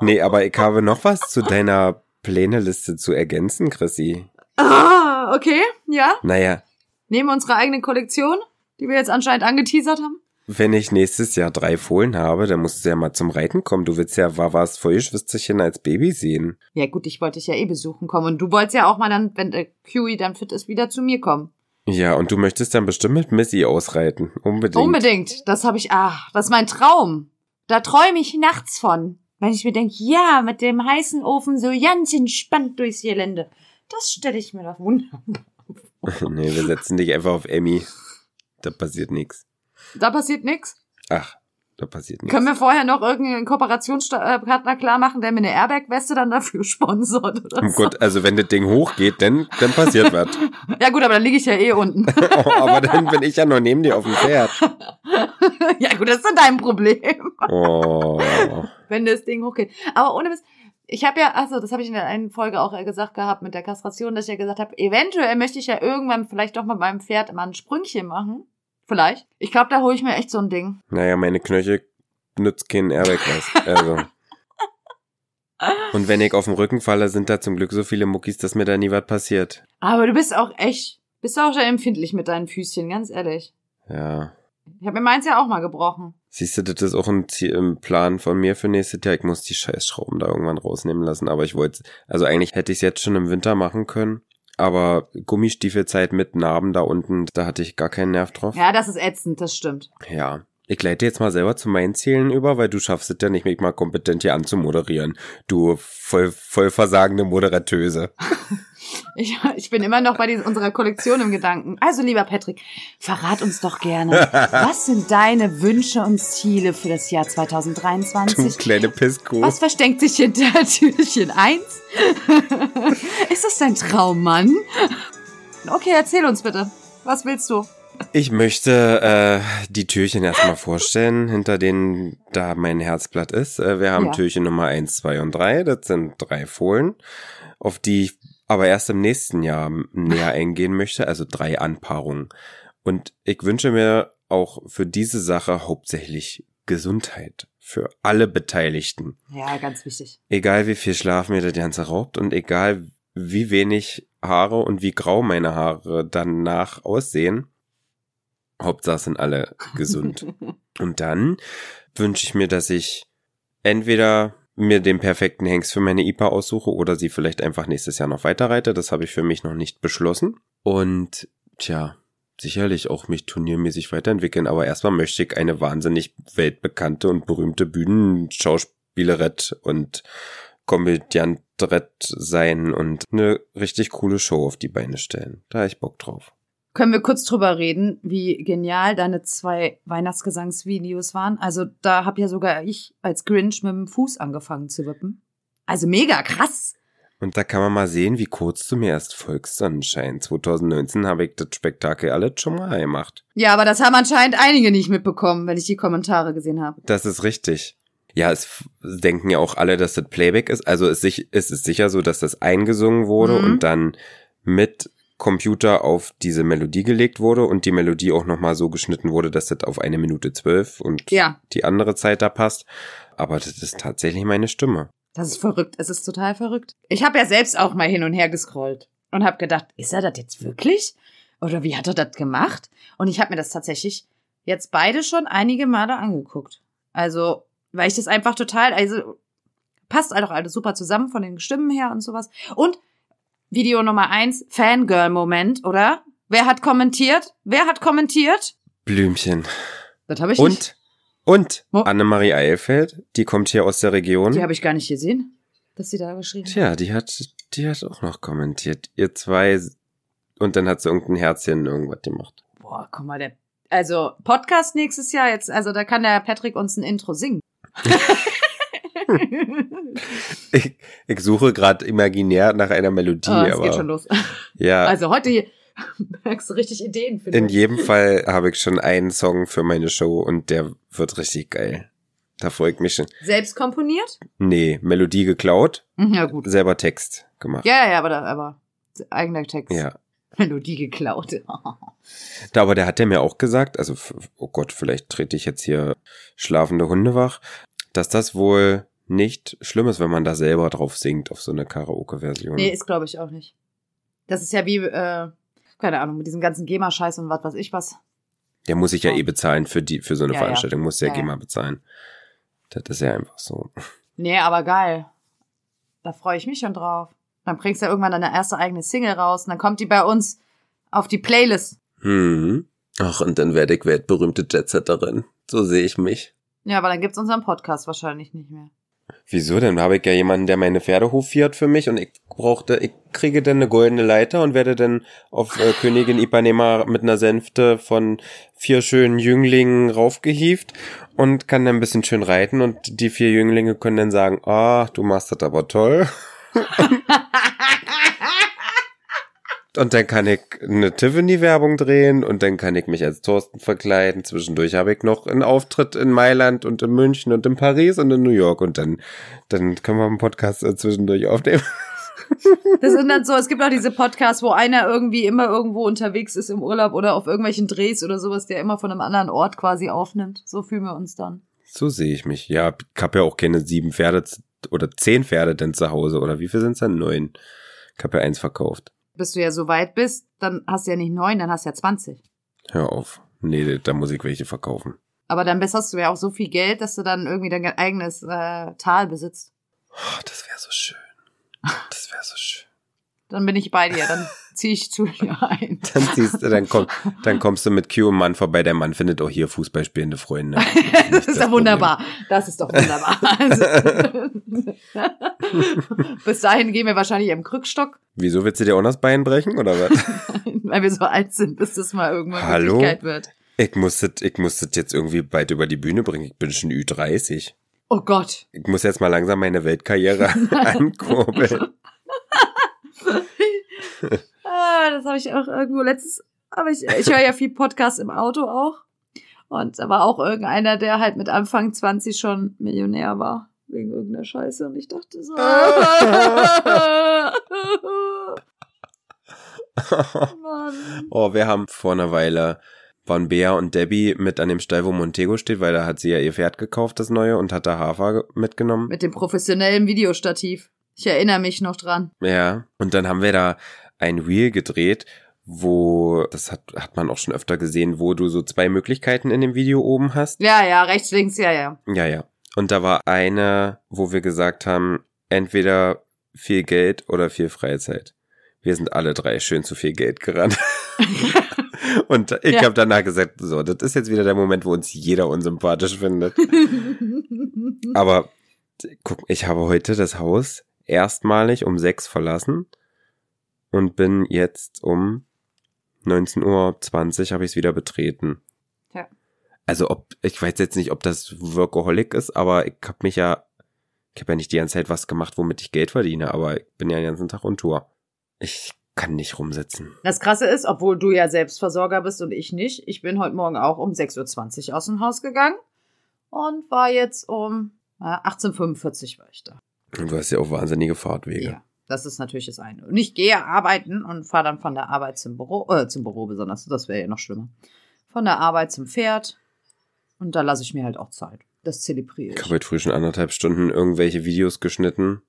Nee, aber ich habe noch was zu deiner Pläneliste zu ergänzen, Chrissy. Ah, okay, ja. Naja, Nehmen wir unsere eigene Kollektion, die wir jetzt anscheinend angeteasert haben. wenn ich nächstes Jahr drei Fohlen habe, dann musst du ja mal zum Reiten kommen. Du willst ja Wawas Feuerschwisterchen als Baby sehen. Ja gut, ich wollte dich ja eh besuchen kommen. Und du wolltest ja auch mal dann, wenn der Kiwi dann fit ist, wieder zu mir kommen. Ja, und du möchtest dann bestimmt mit Missy ausreiten. Unbedingt. Unbedingt. Das habe ich, ach, das ist mein Traum. Da träume ich nachts von. Wenn ich mir denke, ja, mit dem heißen Ofen so ganz entspannt durchs Gelände. Das stelle ich mir doch wunderbar. *laughs* nee, wir setzen dich einfach auf Emmy. Da passiert nichts. Da passiert nix. Ach, da passiert nichts. Können wir vorher noch irgendeinen Kooperationspartner klar machen, der mir eine Airbag-Weste dann dafür *laughs* sponsort oder Oh so? Gott, also wenn das Ding hochgeht, dann, dann passiert was. *laughs* Ja gut, aber dann liege ich ja eh unten. *laughs* Oh, aber dann bin ich ja noch neben dir auf dem Pferd. ja gut, das ist dann dein Problem, Oh. wenn das Ding hochgeht. Aber ohne Mist, ich habe ja, also das habe ich in der einen Folge auch äh, gesagt gehabt mit der Kastration, dass ich ja gesagt habe, eventuell möchte ich ja irgendwann vielleicht doch mit meinem Pferd mal ein Sprüngchen machen. Vielleicht. Ich glaube, da hole ich mir echt so ein Ding. Naja, meine Knöchel nützt keinen Airbag was. Also, Und wenn ich auf den Rücken falle, sind da zum Glück so viele Muckis, dass mir da nie was passiert. Aber du bist auch echt, bist auch sehr empfindlich mit deinen Füßchen, ganz ehrlich. Ja. Ich habe mir meins ja auch mal gebrochen. Siehst du, das ist auch ein, Ziel, ein Plan von mir für nächstes Jahr. Ich muss die Scheißschrauben da irgendwann rausnehmen lassen. Aber ich wollte, also eigentlich hätte ich es jetzt schon im Winter machen können. Aber Gummistiefelzeit mit Narben da unten, da hatte ich gar keinen Nerv drauf. Ja, das ist ätzend, das stimmt. Ja. Ich leite jetzt mal selber zu meinen Zielen über, weil du schaffst es ja nicht, mich mal kompetent hier anzumoderieren. Du voll, voll versagende Moderatöse. *laughs* Ich, ich bin immer noch bei dieser, unserer Kollektion im Gedanken. Also, lieber Patrick, verrat uns doch gerne, *laughs* was sind deine Wünsche und Ziele für das Jahr Du 2023? kleine Pissko. Was versteckt sich hinter *laughs* Türchen 1? *laughs* Ist das dein Traummann? Okay, erzähl uns bitte. Was willst du? Ich möchte äh, die Türchen erstmal vorstellen, hinter denen da mein Herzblatt ist. Äh, wir haben Ja. Türchen Nummer eins, zwei und drei. Das sind drei Fohlen, auf die ich aber erst im nächsten Jahr näher *laughs* eingehen möchte, also drei Anpaarungen. Und ich wünsche mir auch für diese Sache hauptsächlich Gesundheit für alle Beteiligten. Ja, ganz wichtig. Egal wie viel Schlaf mir das Ganze raubt und egal wie wenig Haare und wie grau meine Haare danach aussehen, Hauptsache sind alle gesund. *laughs* und dann wünsche ich mir, dass ich entweder mir den perfekten Hengst für meine IPA aussuche oder sie vielleicht einfach nächstes Jahr noch weiterreite. Das habe ich für mich noch nicht beschlossen. Und tja, sicherlich auch mich turniermäßig weiterentwickeln, aber erstmal möchte ich eine wahnsinnig weltbekannte und berühmte Bühnenschauspielerett und Komödiantrett sein und eine richtig coole Show auf die Beine stellen. Da habe ich Bock drauf. Können wir kurz drüber reden, wie genial deine zwei Weihnachtsgesangsvideos waren? Also da habe ja sogar ich als Grinch mit dem Fuß angefangen zu wippen. Also mega krass. Und da kann man mal sehen, wie kurz du mir erst folgst, Sonnenschein. 2019 habe ich das Spektakel alles schon mal gemacht. Ja, aber das haben anscheinend einige nicht mitbekommen, wenn ich die Kommentare gesehen habe. Das ist richtig. Ja, es denken ja auch alle, dass das Playback ist. Also es ist sicher so, dass das eingesungen wurde Mhm. und dann mit Computer auf diese Melodie gelegt wurde und die Melodie auch nochmal so geschnitten wurde, dass das auf eine Minute zwölf und Ja, die andere Zeit da passt. Aber das ist tatsächlich meine Stimme. das ist verrückt. Es ist total verrückt. Ich habe ja selbst auch mal hin und her gescrollt und habe gedacht, ist er das jetzt wirklich? Oder wie hat er das gemacht? Und ich habe mir das tatsächlich jetzt beide schon einige Male angeguckt. Also, weil ich das einfach total, also passt einfach alles super zusammen von den Stimmen her und sowas. Und Video Nummer eins, Fangirl-Moment, oder? Wer hat kommentiert? Wer hat kommentiert? Blümchen. Das habe ich nicht. Und, und Wo? Annemarie Eilfeld, die kommt hier aus der Region. Die habe ich gar nicht gesehen, dass sie da geschrieben hat. Tja, die hat, die hat auch noch kommentiert. Ihr zwei, und dann hat sie irgendein Herzchen irgendwas gemacht. Boah, guck mal, der. Also, Podcast nächstes Jahr jetzt, also da kann der Patrick uns ein Intro singen. *laughs* *laughs* Ich, ich suche gerade imaginär nach einer Melodie, oh, es aber geht schon los. *laughs* ja, Also heute *laughs* merkst du richtig Ideen für in jedem Fall habe ich schon einen Song für meine Show und der wird richtig geil. Da freue ich mich schon. Selbst komponiert? Nee, Melodie geklaut, Mhm, Ja, gut. selber Text gemacht. Ja, ja, aber, da, aber eigener Text. Ja. Melodie geklaut. Da, aber der hat ja mir auch gesagt, also, oh Gott, vielleicht trete ich jetzt hier schlafende Hunde wach, dass das wohl nicht schlimm ist, wenn man da selber drauf singt auf so eine Karaoke-Version. nee, ist glaube ich auch nicht. Das ist ja wie, äh, keine Ahnung, mit diesem ganzen GEMA-Scheiß und was weiß ich was. Der muss ich ja Oh. eh bezahlen für die, für so eine Ja, ja. Veranstaltung, muss der Ja, ja. GEMA bezahlen. Das ist ja einfach so. Nee, aber geil. Da freue ich mich schon drauf. Dann bringst du ja irgendwann deine erste eigene Single raus und dann kommt die bei uns auf die Playlist. Hm. Ach, und dann werde ich weltberühmte Jetsetterin. So sehe ich mich. Ja, aber dann gibt's unseren Podcast wahrscheinlich nicht mehr. Wieso denn? Da habe ich ja jemanden, der meine Pferde hochfährt für mich und ich brauchte, ich kriege dann eine goldene Leiter und werde dann auf äh, *laughs* Königin Ipanema mit einer Sänfte von vier schönen Jünglingen raufgehieft und kann dann ein bisschen schön reiten und die vier Jünglinge können dann sagen, ah, du machst das aber toll. *laughs* *laughs* Und dann kann ich eine Tiffany-Werbung drehen und dann kann ich mich als Thorsten verkleiden. Zwischendurch habe ich noch einen Auftritt in Mailand und in München und in Paris und in New York und dann, dann können wir einen Podcast äh, zwischendurch aufnehmen. *laughs* Das sind dann so, es gibt auch diese Podcasts, wo einer irgendwie immer irgendwo unterwegs ist im Urlaub oder auf irgendwelchen Drehs oder sowas, der immer von einem anderen Ort quasi aufnimmt. So fühlen wir uns dann. So sehe ich mich. Ja, ich habe ja auch keine sieben Pferde oder zehn Pferde denn zu Hause oder wie viel sind es dann? Neun. Ich habe ja eins verkauft. Bis du ja so weit bist, dann hast du ja nicht neun, dann hast du ja 20. Hör auf. Nee, da muss ich welche verkaufen. Aber dann hast du ja auch so viel Geld, dass du dann irgendwie dein eigenes äh, Tal besitzt. Oh, das wäre so schön. Das wäre so schön. Dann bin ich bei dir, dann ziehe ich zu dir ein. *laughs* Dann siehst du, dann, komm, dann kommst du mit Q und Mann vorbei. Der Mann findet auch hier Fußball spielende Freunde. das ist *laughs* doch wunderbar. Das ist doch wunderbar. *laughs* Also, bis dahin gehen wir wahrscheinlich im Krückstock, Wieso willst du dir auch das Bein brechen oder was? weil wir so alt sind, bis das mal irgendwann Hallo? Wirklichkeit wird. Ich muss das, ich muss das jetzt irgendwie bald über die Bühne bringen. Ich bin schon Ü30. Oh Gott. Ich muss jetzt mal langsam meine Weltkarriere ankurbeln. Das habe ich auch irgendwo letztes. Aber ich, ich höre ja viel Podcast im Auto auch. Und da war auch irgendeiner, der halt mit Anfang 20 schon Millionär war. Wegen irgendeiner Scheiße. Und ich dachte so. *laughs* Mann. oh, wir haben vor einer Weile waren Bea und Debbie mit an dem Stall, wo Montego steht, weil da hat sie ja ihr Pferd gekauft, das neue, und hat da Hafer ge- mitgenommen. Mit dem professionellen Videostativ. Ich erinnere mich noch dran. Ja, und dann haben wir da ein Reel gedreht, wo, das hat, hat man auch schon öfter gesehen, wo du so zwei Möglichkeiten in dem Video oben hast. Ja, ja, rechts, links, ja, ja. Ja, ja. Und da war eine, wo wir gesagt haben, entweder viel Geld oder viel Freizeit. Wir sind alle drei schön zu viel Geld gerannt. *laughs* Und ich Ja. habe danach gesagt, so, das ist jetzt wieder der Moment, wo uns jeder unsympathisch findet. *laughs* Aber guck, ich habe heute das Haus erstmalig um sechs verlassen und bin jetzt um 19.20 Uhr habe ich es wieder betreten. Ja. Also ob, ich weiß jetzt nicht, ob das Workaholic ist, aber ich habe mich ja, ich habe ja nicht die ganze Zeit was gemacht, womit ich Geld verdiene, aber ich bin ja den ganzen Tag on Tour. Ich kann nicht rumsitzen. Das Krasse ist, obwohl du ja Selbstversorger bist und ich nicht, ich bin heute Morgen auch um 6.20 Uhr aus dem Haus gegangen und war jetzt um äh, 18.45 Uhr war ich da. Und du hast ja auch wahnsinnige Fahrtwege. Ja, das ist natürlich das eine. Und ich gehe arbeiten und fahre dann von der Arbeit zum Büro, äh, zum Büro besonders, das wäre ja noch schlimmer. Von der Arbeit zum Pferd und da lasse ich mir halt auch Zeit. Das zelebriere Ich ich. habe heute früh schon anderthalb Stunden irgendwelche Videos geschnitten.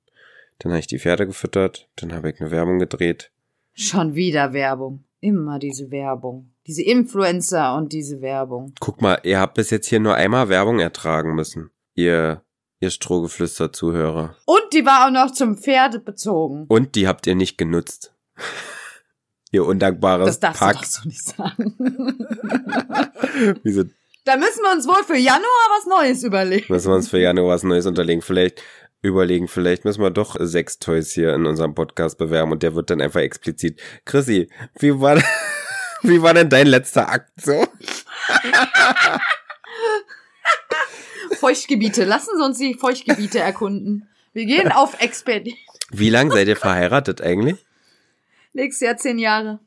Dann habe ich die Pferde gefüttert. Dann habe ich eine Werbung gedreht. Schon wieder Werbung. Immer diese Werbung. Diese Influencer und diese Werbung. Guck mal, ihr habt bis jetzt hier nur einmal Werbung ertragen müssen. Ihr, ihr Strohgeflüster-Zuhörer. Und die war auch noch zum Pferd bezogen. Und die habt ihr nicht genutzt. *laughs* ihr undankbares Das darfst Pack. du doch so nicht sagen. *laughs* Wieso da müssen wir uns wohl für Januar was Neues überlegen. müssen wir uns für Januar was Neues unterlegen? Vielleicht überlegen, vielleicht müssen wir doch sechs Toys hier in unserem Podcast bewerben und der wird dann einfach explizit. Chrissy, wie war, *laughs* wie war denn dein letzter Akt so? Feuchtgebiete. Lassen Sie uns die Feuchtgebiete erkunden. Wir gehen *laughs* auf Expedition. Wie lang seid ihr verheiratet eigentlich? Nächstes Jahr zehn Jahre.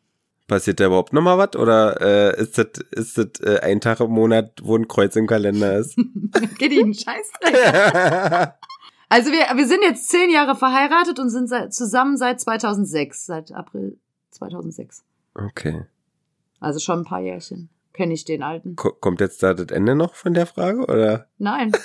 Passiert da überhaupt noch mal was? Oder äh, ist das ist das äh, ein Tag im Monat, wo ein Kreuz im Kalender ist? *laughs* Geht Ihnen scheiß *laughs* Also wir, wir sind jetzt zehn Jahre verheiratet und sind seit, zusammen seit 2006, seit April 2006. okay. Also schon ein paar Jährchen. Kenne ich den alten? Ko kommt jetzt da das Ende noch von der Frage? Oder? Nein. *laughs*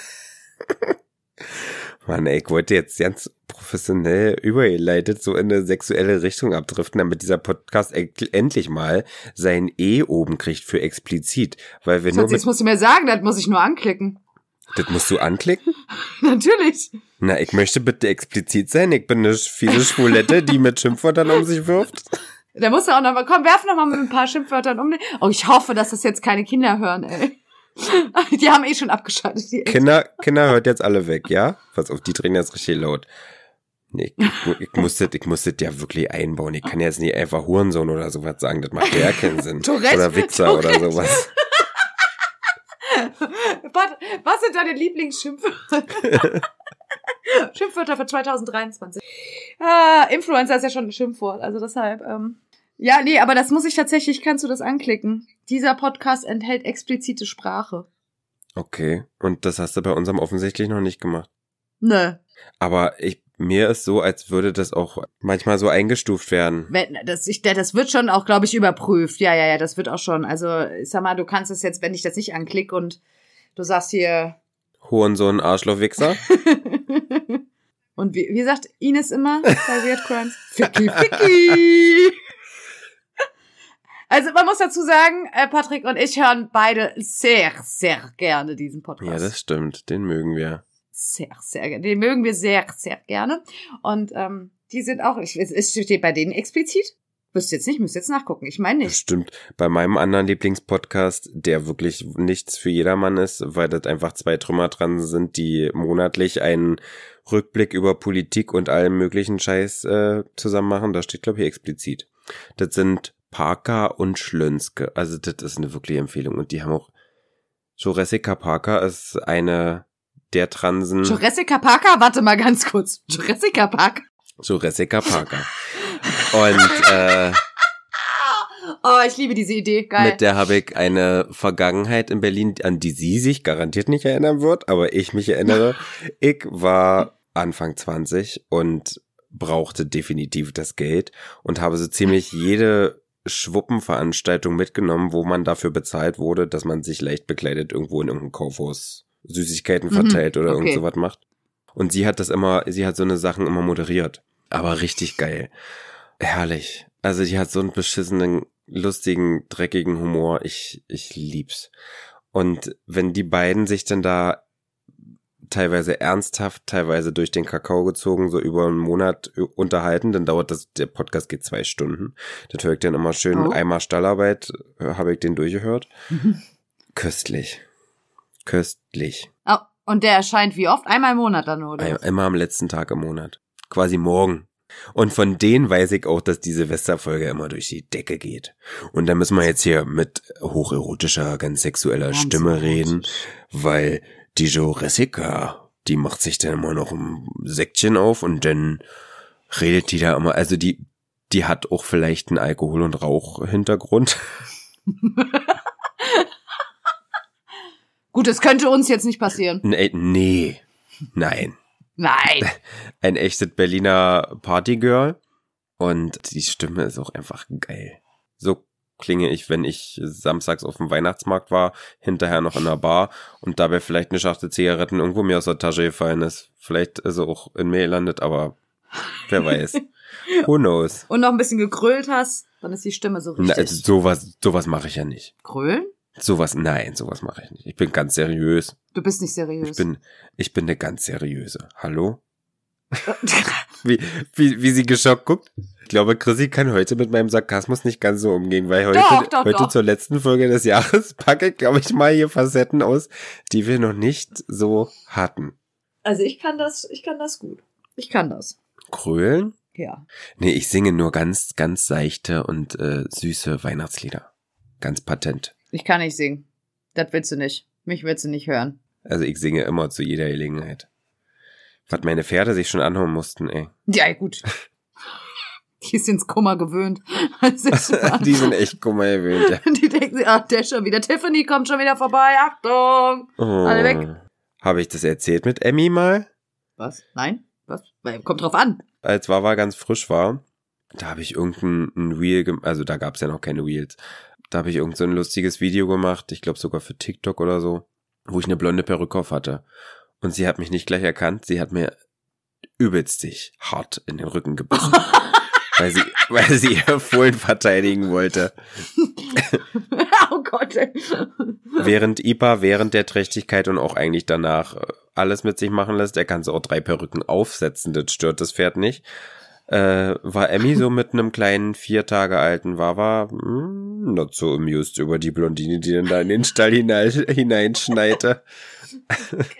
Mann, ey, ich wollte jetzt ganz professionell übergeleitet so in eine sexuelle Richtung abdriften, damit dieser Podcast e- endlich mal sein E oben kriegt für explizit. Weil wir nur Schatz, mit, jetzt musst du mir sagen, das muss ich nur anklicken. das musst du anklicken? *laughs* Natürlich. Na, ich möchte bitte explizit sein. Ich bin eine fiese Schwulette, die mit Schimpfwörtern um sich wirft. Da musst du auch noch mal, komm, werf noch mal mit ein paar Schimpfwörtern um. Oh, ich hoffe, dass das jetzt keine Kinder hören, ey. *laughs* Die haben eh schon abgeschaltet. Kinder, Kinder hört jetzt alle weg, ja? Pass auf, die drehen jetzt richtig laut. Nee, ich, ich, ich muss das, ich muss das ja wirklich einbauen. Ich kann jetzt nicht einfach Hurensohn oder sowas sagen. Das macht ja keinen Sinn. *laughs* Tourette, oder Wichser oder Tourette. sowas. *laughs* Warte, was sind deine Lieblingsschimpfwörter? *laughs* Schimpfwörter für 2023. Ah, Influencer ist ja schon ein Schimpfwort, also deshalb. Ähm, ja, nee, aber das muss ich tatsächlich, kannst du das anklicken. Dieser Podcast enthält explizite Sprache. Okay. Und das hast du bei unserem offensichtlich noch nicht gemacht. Nö. Aber ich, mir ist so, als würde das auch manchmal so eingestuft werden. Wenn, das, ich, das wird schon auch, glaube ich, überprüft. Ja, ja, ja, das wird auch schon. Also, ich sag mal, du kannst es jetzt, wenn ich das nicht anklicke und du sagst hier, Hurensohn, Arschloch, Wichser. *laughs* Und wie, wie sagt Ines immer bei Weird Crimes? Ficky, Ficky! Also man muss dazu sagen, äh, Patrick und ich hören beide sehr, sehr gerne diesen Podcast. Ja, das stimmt. Den mögen wir. sehr, sehr gerne. Den mögen wir sehr, sehr gerne. Und ähm, die sind auch, ich, es steht bei denen explizit. Wüsste jetzt nicht, müsst jetzt nachgucken. Ich meine Das nicht. stimmt. Bei meinem anderen Lieblingspodcast, der wirklich nichts für jedermann ist, weil das einfach zwei Trümmer dran sind, die monatlich einen Rückblick über Politik und allem möglichen Scheiß äh, zusammen machen, da steht, glaube ich, explizit. Das sind Parker und Schlönske. Also das ist eine wirkliche Empfehlung. Und die haben auch Jurassica Parker ist eine der Transen. Jurassica Parker? Warte mal ganz kurz. Jurassica Parker? Jurassica Parker. Und äh, Oh, ich liebe diese Idee. Geil. Mit der habe ich eine Vergangenheit in Berlin, an die sie sich garantiert nicht erinnern wird, aber ich mich erinnere. *laughs* Ich war Anfang 20 und brauchte definitiv das Geld und habe so ziemlich jede Schwuppenveranstaltung mitgenommen, wo man dafür bezahlt wurde, dass man sich leicht bekleidet irgendwo in irgendeinem Kaufhaus Süßigkeiten Mhm, verteilt oder okay. irgend sowas macht. Und sie hat das immer, sie hat so eine Sachen immer moderiert. Aber richtig geil. Herrlich. Also die hat so einen beschissenen, lustigen, dreckigen Humor. Ich, ich lieb's. Und wenn die beiden sich dann da teilweise ernsthaft, teilweise durch den Kakao gezogen, so über einen Monat äh, unterhalten, dann dauert das, der Podcast geht zwei Stunden. Das höre ich dann immer schön, Oh. einmal Stallarbeit, äh, habe ich den durchgehört. Köstlich. Köstlich. Oh, und der erscheint wie oft? Einmal im Monat dann, oder? Ein, immer am letzten Tag im Monat. Quasi morgen. Und von denen weiß ich auch, dass die Silvesterfolge immer durch die Decke geht. Und da müssen wir jetzt hier mit hocherotischer, ganz sexueller Ganz Stimme reden, erotisch. weil die Jurassica, die macht sich dann immer noch ein Säckchen auf und dann redet die da immer, also die, die hat auch vielleicht einen Alkohol- und Rauchhintergrund. *laughs* Gut, das könnte uns jetzt nicht passieren. Nee, nee, nein. Nein. *laughs* ein echtes Berliner Partygirl. Und die Stimme ist auch einfach geil. So klinge ich, wenn ich samstags auf dem Weihnachtsmarkt war, hinterher noch in der Bar und dabei vielleicht eine Schachtel Zigaretten irgendwo mir aus der Tasche gefallen ist. Vielleicht ist sie auch in mir gelandet, aber wer weiß. *laughs* Who knows? Und noch ein bisschen gegrölt hast, dann ist die Stimme so Na, richtig. also sowas, sowas mache ich ja nicht. Grölen? Sowas, nein, sowas mache ich nicht. Ich bin ganz seriös. Du bist nicht seriös. Ich bin, ich bin eine ganz seriöse. Hallo? *laughs* Wie, wie, wie sie geschockt guckt. Ich glaube, Chrissy kann heute mit meinem Sarkasmus nicht ganz so umgehen, weil heute, Doch, doch, heute doch. zur letzten Folge des Jahres *laughs* packe ich, glaube ich, mal hier Facetten aus, die wir noch nicht so hatten. also ich kann das, ich kann das gut. Ich kann das. Krölen? Ja. Nee, ich singe nur ganz, ganz seichte und äh, süße Weihnachtslieder. Ganz patent. Ich kann nicht singen. Das willst du nicht. Mich willst du nicht hören. Also ich singe immer zu jeder Gelegenheit. Was meine Pferde sich schon anhören mussten, ey. Ja, gut. *laughs* Die ist ins Kummer gewöhnt. *laughs* Die sind echt kummer gewöhnt, ja. *laughs* Die denken, sich, ach, der schon wieder. Tiffany kommt schon wieder vorbei. Achtung. Oh. Alle weg. Habe ich das erzählt mit Emmy mal? Was? Nein? Was? Kommt drauf an. Als Wawa ganz frisch war, da habe ich irgendein ein Reel, also da gab es ja noch keine Reels. Da habe ich irgend so ein lustiges Video gemacht, ich glaube sogar für TikTok oder so, wo ich eine blonde Perücke auf hatte. Und sie hat mich nicht gleich erkannt, sie hat mir übelstig hart in den Rücken gebissen. *laughs* weil sie, weil sie ihr Fohlen verteidigen wollte. *laughs* oh Gott. Während Ipa während der Trächtigkeit und auch eigentlich danach äh, alles mit sich machen lässt, er kann so auch drei Perücken aufsetzen, das stört das Pferd nicht. Äh, war Emmy so mit einem kleinen vier Tage alten Wawa mm, not so amused über die Blondine, die dann da in den Stall hinein, hineinschneite.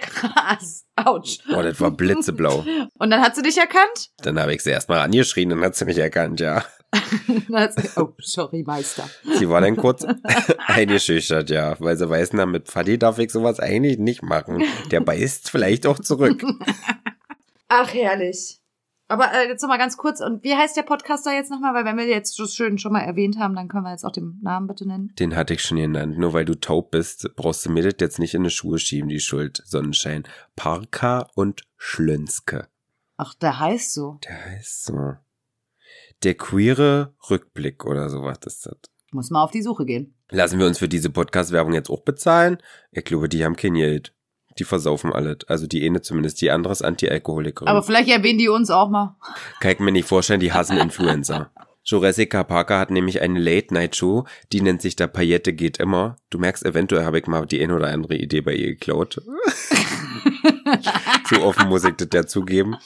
Krass. Autsch. Oh, das war blitzeblau. Und dann hat sie dich erkannt? Dann habe ich sie erstmal angeschrien, dann hat sie mich erkannt, ja. *laughs* Oh, sorry, Meister. Sie war dann kurz *laughs* eingeschüchtert, ja, weil sie weiß, na, mit Fadi darf ich sowas eigentlich nicht machen. Der beißt vielleicht auch zurück. *laughs* Ach, herrlich. Aber äh, jetzt noch mal ganz kurz. Und wie heißt der Podcaster jetzt nochmal? Weil wenn wir jetzt so schön schon mal erwähnt haben, dann können wir jetzt auch den Namen bitte nennen. Den hatte ich schon genannt. Nur weil du taub bist, brauchst du mir das jetzt nicht in die Schuhe schieben, die Schuld. Sonnenschein. Parka und Schlönske. Ach, der heißt so. Der heißt so. Der queere Rückblick oder sowas ist das. Muss mal auf die Suche gehen. Lassen wir uns für diese Podcast-Werbung jetzt auch bezahlen? Ich glaube, die haben kein Geld. Die versaufen alles. Also die eine zumindest, die andere ist Anti-Alkoholikerin. Aber vielleicht erwähnen die uns auch mal. Kann ich mir nicht vorstellen, die hassen Influencer. *laughs* Jurassica Parker hat nämlich eine Late-Night-Show, die nennt sich da Paillette geht immer. Du merkst, eventuell habe ich mal die eine oder andere Idee bei ihr geklaut. *laughs* Zu offen muss ich das ja zugeben.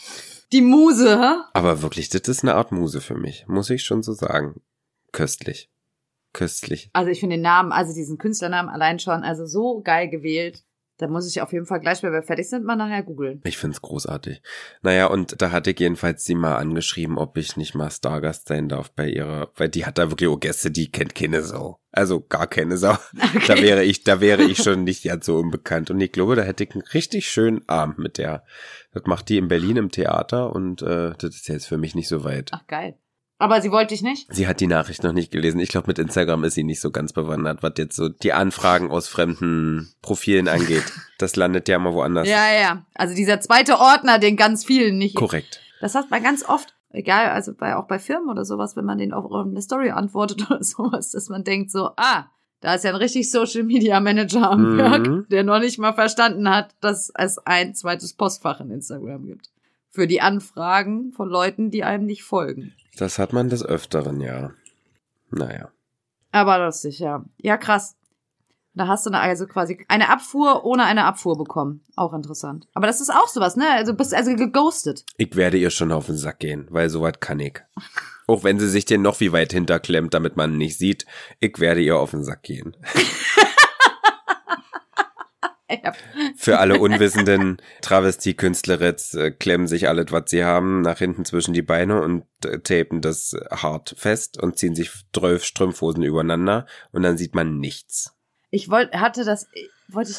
Die Muse, hä? Aber wirklich, das ist eine Art Muse für mich, muss ich schon so sagen. Köstlich. Köstlich. Also ich finde den Namen, also diesen Künstlernamen allein schon, also so geil gewählt. Da muss ich auf jeden Fall gleich, wenn wir fertig sind, mal nachher googeln. Ich find's großartig. Naja, und da hatte ich jedenfalls sie mal angeschrieben, ob ich nicht mal Stargast sein darf bei ihrer, weil die hat da wirklich auch Gäste, die kennt keine Sau. Also gar keine Sau. *laughs* Okay. Da wäre ich, da wäre ich schon nicht ganz so unbekannt. Und ich glaube, da hätte ich einen richtig schönen Abend mit der. Das macht die in Berlin im Theater und äh, das ist jetzt für mich nicht so weit. Ach geil. Aber sie wollte dich nicht? Sie hat die Nachricht noch nicht gelesen. Ich glaube, mit Instagram ist sie nicht so ganz bewandert, was jetzt so die Anfragen aus fremden Profilen angeht. *laughs* Das landet ja mal woanders. Ja, ja. Also dieser zweite Ordner, den ganz vielen nicht. Korrekt. Das hat man ganz oft, egal, also bei, auch bei Firmen oder sowas, wenn man denen auf eine Story antwortet *laughs* oder sowas, dass man denkt so, ah, da ist ja ein richtig Social Media Manager am Mhm. Werk, der noch nicht mal verstanden hat, dass es ein zweites Postfach in Instagram gibt. Für die Anfragen von Leuten, die einem nicht folgen. Das hat man des Öfteren, ja. Naja. Aber lustig, ja. Ja, krass. Da hast du eine, also quasi eine Abfuhr ohne eine Abfuhr bekommen. Auch interessant. Aber das ist auch sowas, ne? Also bist also geghostet. Ich werde ihr schon auf den Sack gehen, weil soweit kann ich. *laughs* Auch wenn sie sich den noch wie weit hinterklemmt, damit man ihn nicht sieht, ich werde ihr auf den Sack gehen. *laughs* Für alle Unwissenden, Travestie-Künstlerets äh, klemmen sich alles, was sie haben, nach hinten zwischen die Beine und äh, tapen das hart fest und ziehen sich zwölf Strümpfhosen übereinander und dann sieht man nichts. Ich wollte, hatte das, wollte ich,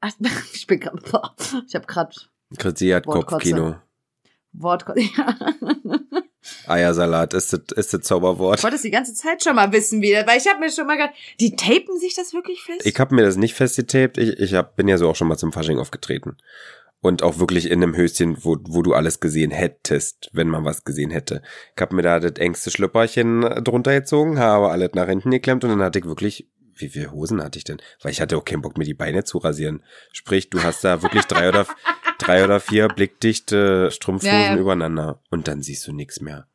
ach, *laughs* ich bin boah, ich habe gerade Chrissy hat Wortkotze. Kopfkino. Wort, *laughs* ja. Eiersalat ist das, ist das Zauberwort. Ich wollte es die ganze Zeit schon mal wissen wieder, weil ich habe mir schon mal gedacht, die tapen sich das wirklich fest? Ich habe mir das nicht festgetaped. Ich, ich hab, bin ja so auch schon mal zum Fasching aufgetreten. Und auch wirklich in einem Höschen, wo, wo du alles gesehen hättest, wenn man was gesehen hätte. Ich habe mir da das engste Schlüpperchen drunter gezogen, habe alles nach hinten geklemmt und dann hatte ich wirklich, wie viele Hosen hatte ich denn? Weil ich hatte auch keinen Bock, mir die Beine zu rasieren. Sprich, du hast da wirklich drei oder, *laughs* drei oder vier blickdichte Strumpfhosen Ja, ja. übereinander und dann siehst du nichts mehr.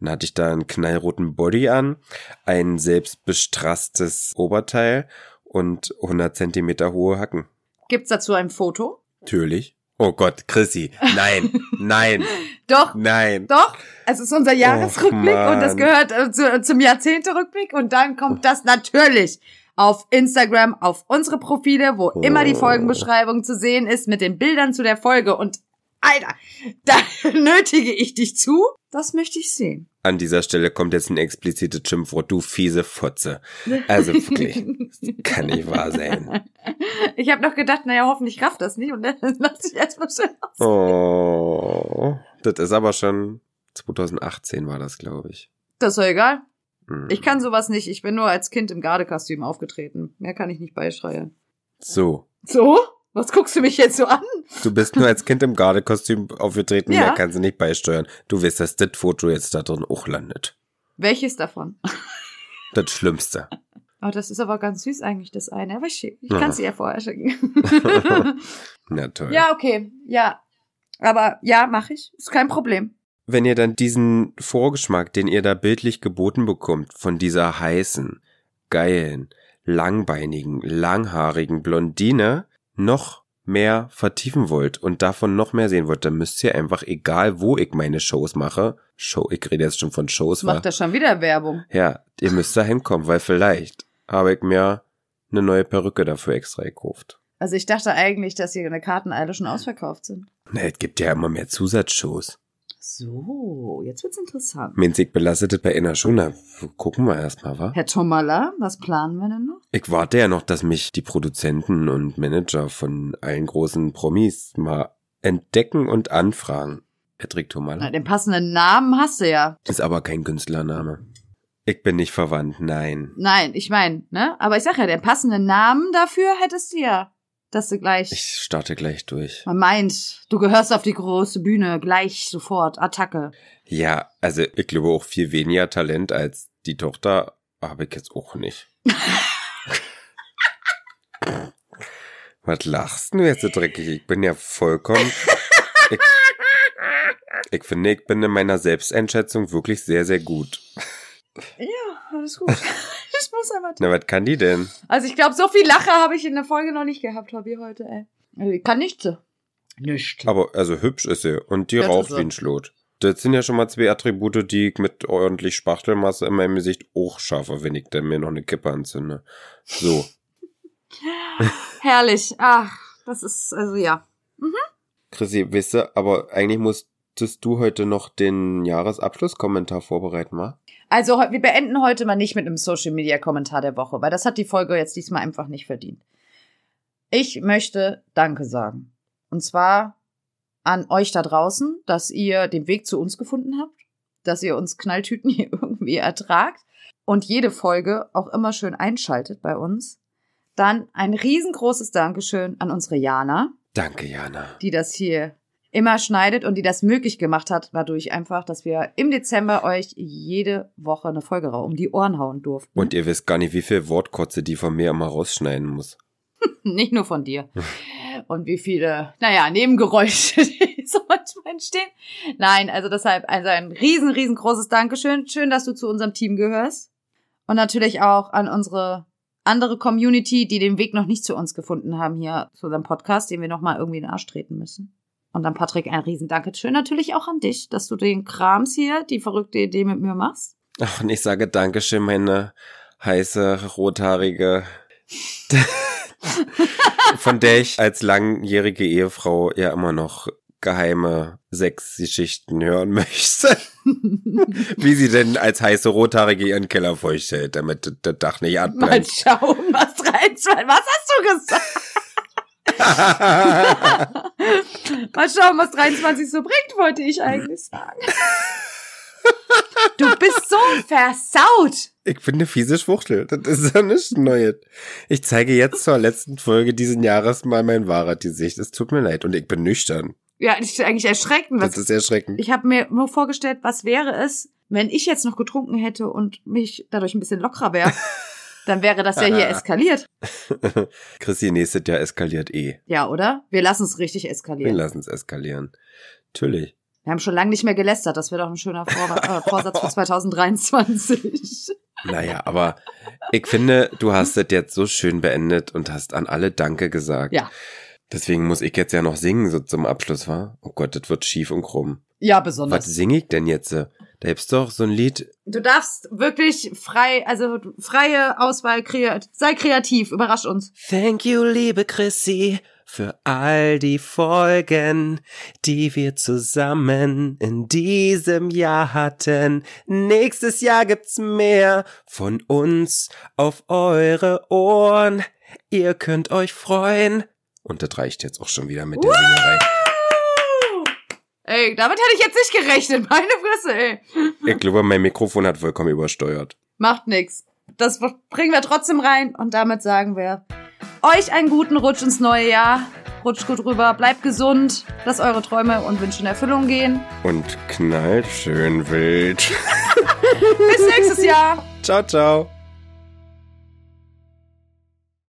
Dann hatte ich da einen knallroten Body an, ein selbstbestrasstes Oberteil und 100 Zentimeter hohe Hacken. Gibt's dazu ein Foto? Natürlich. Oh Gott, Chrissy. Nein, *laughs* nein, Doch, nein. doch. Es ist unser Jahresrückblick Och, und das gehört äh, zu, zum Jahrzehnterückblick und dann kommt das natürlich auf Instagram, auf unsere Profile, wo immer die Oh. Folgenbeschreibung zu sehen ist mit den Bildern zu der Folge und Alter, *laughs* da nötige ich dich zu. Das möchte ich sehen. An dieser Stelle kommt jetzt ein explizites Schimpfwort, du fiese Fotze. Also wirklich, *laughs* kann nicht wahr sein. Ich habe noch gedacht, naja, hoffentlich rafft das nicht und dann *laughs* lass ich erstmal schön aus. Oh, das ist aber schon 2018 war das, glaube ich. Das ist doch egal. Hm. Ich kann sowas nicht. Ich bin nur als Kind im Gardekostüm aufgetreten. Mehr kann ich nicht beischreien. So, So? Was guckst du mich jetzt so an? du bist nur als Kind im Gardekostüm aufgetreten, Ja. mehr kannst du nicht beisteuern. Du weißt, dass das Foto jetzt da drin auch landet. Welches davon? Das Schlimmste. *laughs* Oh, das ist aber ganz süß eigentlich, das eine. Aber ich, ich kann es dir ja vorher schicken. *laughs* Na toll. ja, okay. Ja. Aber ja, mache ich. Ist kein Problem. Wenn ihr dann diesen Vorgeschmack, den ihr da bildlich geboten bekommt, von dieser heißen, geilen, langbeinigen, langhaarigen Blondine noch mehr vertiefen wollt und davon noch mehr sehen wollt, dann müsst ihr einfach, egal wo ich meine Shows mache, Show, ich rede jetzt schon von Shows? Macht er schon wieder Werbung. Ja, ihr müsst da hinkommen, weil vielleicht habe ich mir eine neue Perücke dafür extra gekauft. Also ich dachte eigentlich, dass hier eine Karten alle schon ausverkauft sind. Na, es gibt ja immer mehr Zusatzshows. So, jetzt wird's interessant. Minzig belastet es bei einer schon. Na, gucken wir erstmal, wa? Herr Tomala, was planen wir denn noch? Ich warte ja noch, dass mich die Produzenten und Manager von allen großen Promis mal entdecken und anfragen. Patrick Na, Tomala den passenden Namen hast du ja. ist aber kein Künstlername. Ich bin nicht verwandt, nein. Nein, ich meine, ne? Aber ich sag ja, den passenden Namen dafür hättest du ja. Dass du gleich. Ich starte gleich durch. Man meint, du gehörst auf die große Bühne, gleich sofort, Attacke. Ja, also ich glaube auch viel weniger Talent als die Tochter habe ich jetzt auch nicht. *laughs* Was lachst du jetzt so dreckig? Ich bin ja vollkommen. *laughs* Ich, ich finde, ich bin in meiner Selbsteinschätzung wirklich sehr, sehr gut. Ja, alles gut. *laughs* ich muss einmal. Na, was kann die denn? Also ich glaube, so viel Lache habe ich in der Folge noch nicht gehabt, Hobby heute, ey. Also ich kann nichts. Nicht. Aber also hübsch ist sie und die Das raucht wie ein Schlot. Das sind ja schon mal zwei Attribute, die ich mit ordentlich Spachtelmasse in meinem Gesicht auch schaffe, wenn ich dann mir noch eine Kippe anzünde. So. *laughs* Herrlich. Ach, das ist, also ja. Chrissy, weißt du, aber eigentlich musstest du heute noch den Jahresabschlusskommentar vorbereiten, wa? Also wir beenden heute mal nicht mit einem Social Media Kommentar der Woche, weil das hat die Folge jetzt diesmal einfach nicht verdient. Ich möchte Danke sagen. Und zwar an euch da draußen, dass ihr den Weg zu uns gefunden habt, dass ihr uns Knalltüten *laughs* hier irgendwie ertragt und jede Folge auch immer schön einschaltet bei uns. Dann ein riesengroßes Dankeschön an unsere Jana, Danke, Jana. die das hier immer schneidet und die das möglich gemacht hat, dadurch einfach, dass wir im Dezember euch jede Woche eine Folge um die Ohren hauen durften. Und ihr wisst gar nicht, wie viel Wortkotze die von mir immer rausschneiden muss. *laughs* Nicht nur von dir. Und wie viele, naja, Nebengeräusche, *laughs* die so manchmal entstehen. Nein, also deshalb also ein riesen, riesengroßes Dankeschön. Schön, dass du zu unserem Team gehörst. Und natürlich auch an unsere andere Community, die den Weg noch nicht zu uns gefunden haben hier zu unserem Podcast, den wir nochmal irgendwie in den Arsch treten müssen. Und dann Patrick, ein riesen Dankeschön natürlich auch an dich, dass du den Krams hier, die verrückte Idee mit mir machst. Ach, und ich sage Dankeschön, meine heiße, rothaarige, *laughs* von der ich als langjährige Ehefrau ja immer noch geheime Sexgeschichten hören *laughs* möchte. Wie sie denn als heiße Rothaarige ihren Keller feucht hält, damit das- Dach nicht Mal abbrennt. schauen, was rein, was hast du gesagt? *laughs* Mal schauen, was 23 so bringt, wollte ich eigentlich sagen. Du bist so versaut. Ich bin eine fiese Schwuchtel. Das ist ja nichts Neues. Ich zeige jetzt zur letzten Folge diesen Jahres mal mein wahres Gesicht. Es tut mir leid. Und ich bin nüchtern. Ja, das ist eigentlich erschreckend. Das ist erschreckend. ich habe mir nur vorgestellt, was wäre es, wenn ich jetzt noch getrunken hätte und mich dadurch ein bisschen lockerer wäre. *laughs* Dann wäre das ja hier eskaliert. Chrissy, nächstes Jahr eskaliert eh. Ja, oder? Wir lassen es richtig Wir eskalieren. lassen es eskalieren. Natürlich. Wir haben schon lange nicht mehr gelästert. Das wäre doch ein schöner Vor *laughs* äh, Vorsatz für 2023. *laughs* Naja, aber ich finde, du hast es jetzt so schön beendet und hast an alle Danke gesagt. Ja. Deswegen muss ich jetzt ja noch singen, so zum Abschluss, war. Oh Gott, das wird schief und krumm. Ja, Was besonders. singe ich denn jetzt? Da gibt's doch so ein Lied. Du darfst wirklich frei, also freie Auswahl, krea sei kreativ, überrasch uns. Thank you, liebe Chrissy, für all die Folgen, die wir zusammen in diesem Jahr hatten. Nächstes Jahr gibt's mehr von uns auf eure Ohren. Ihr könnt euch freuen. Und das reicht jetzt auch schon wieder mit der Singerei. Ey, damit hätte ich jetzt nicht gerechnet, meine Fresse, ey. Ich glaube, mein Mikrofon hat vollkommen übersteuert. Macht nix. Das bringen wir trotzdem rein und damit sagen wir euch einen guten Rutsch ins neue Jahr. Rutscht gut rüber, bleibt gesund, lasst eure Träume und Wünsche in Erfüllung gehen. Und knallt schön wild. *laughs* Bis nächstes Jahr. ciao, ciao.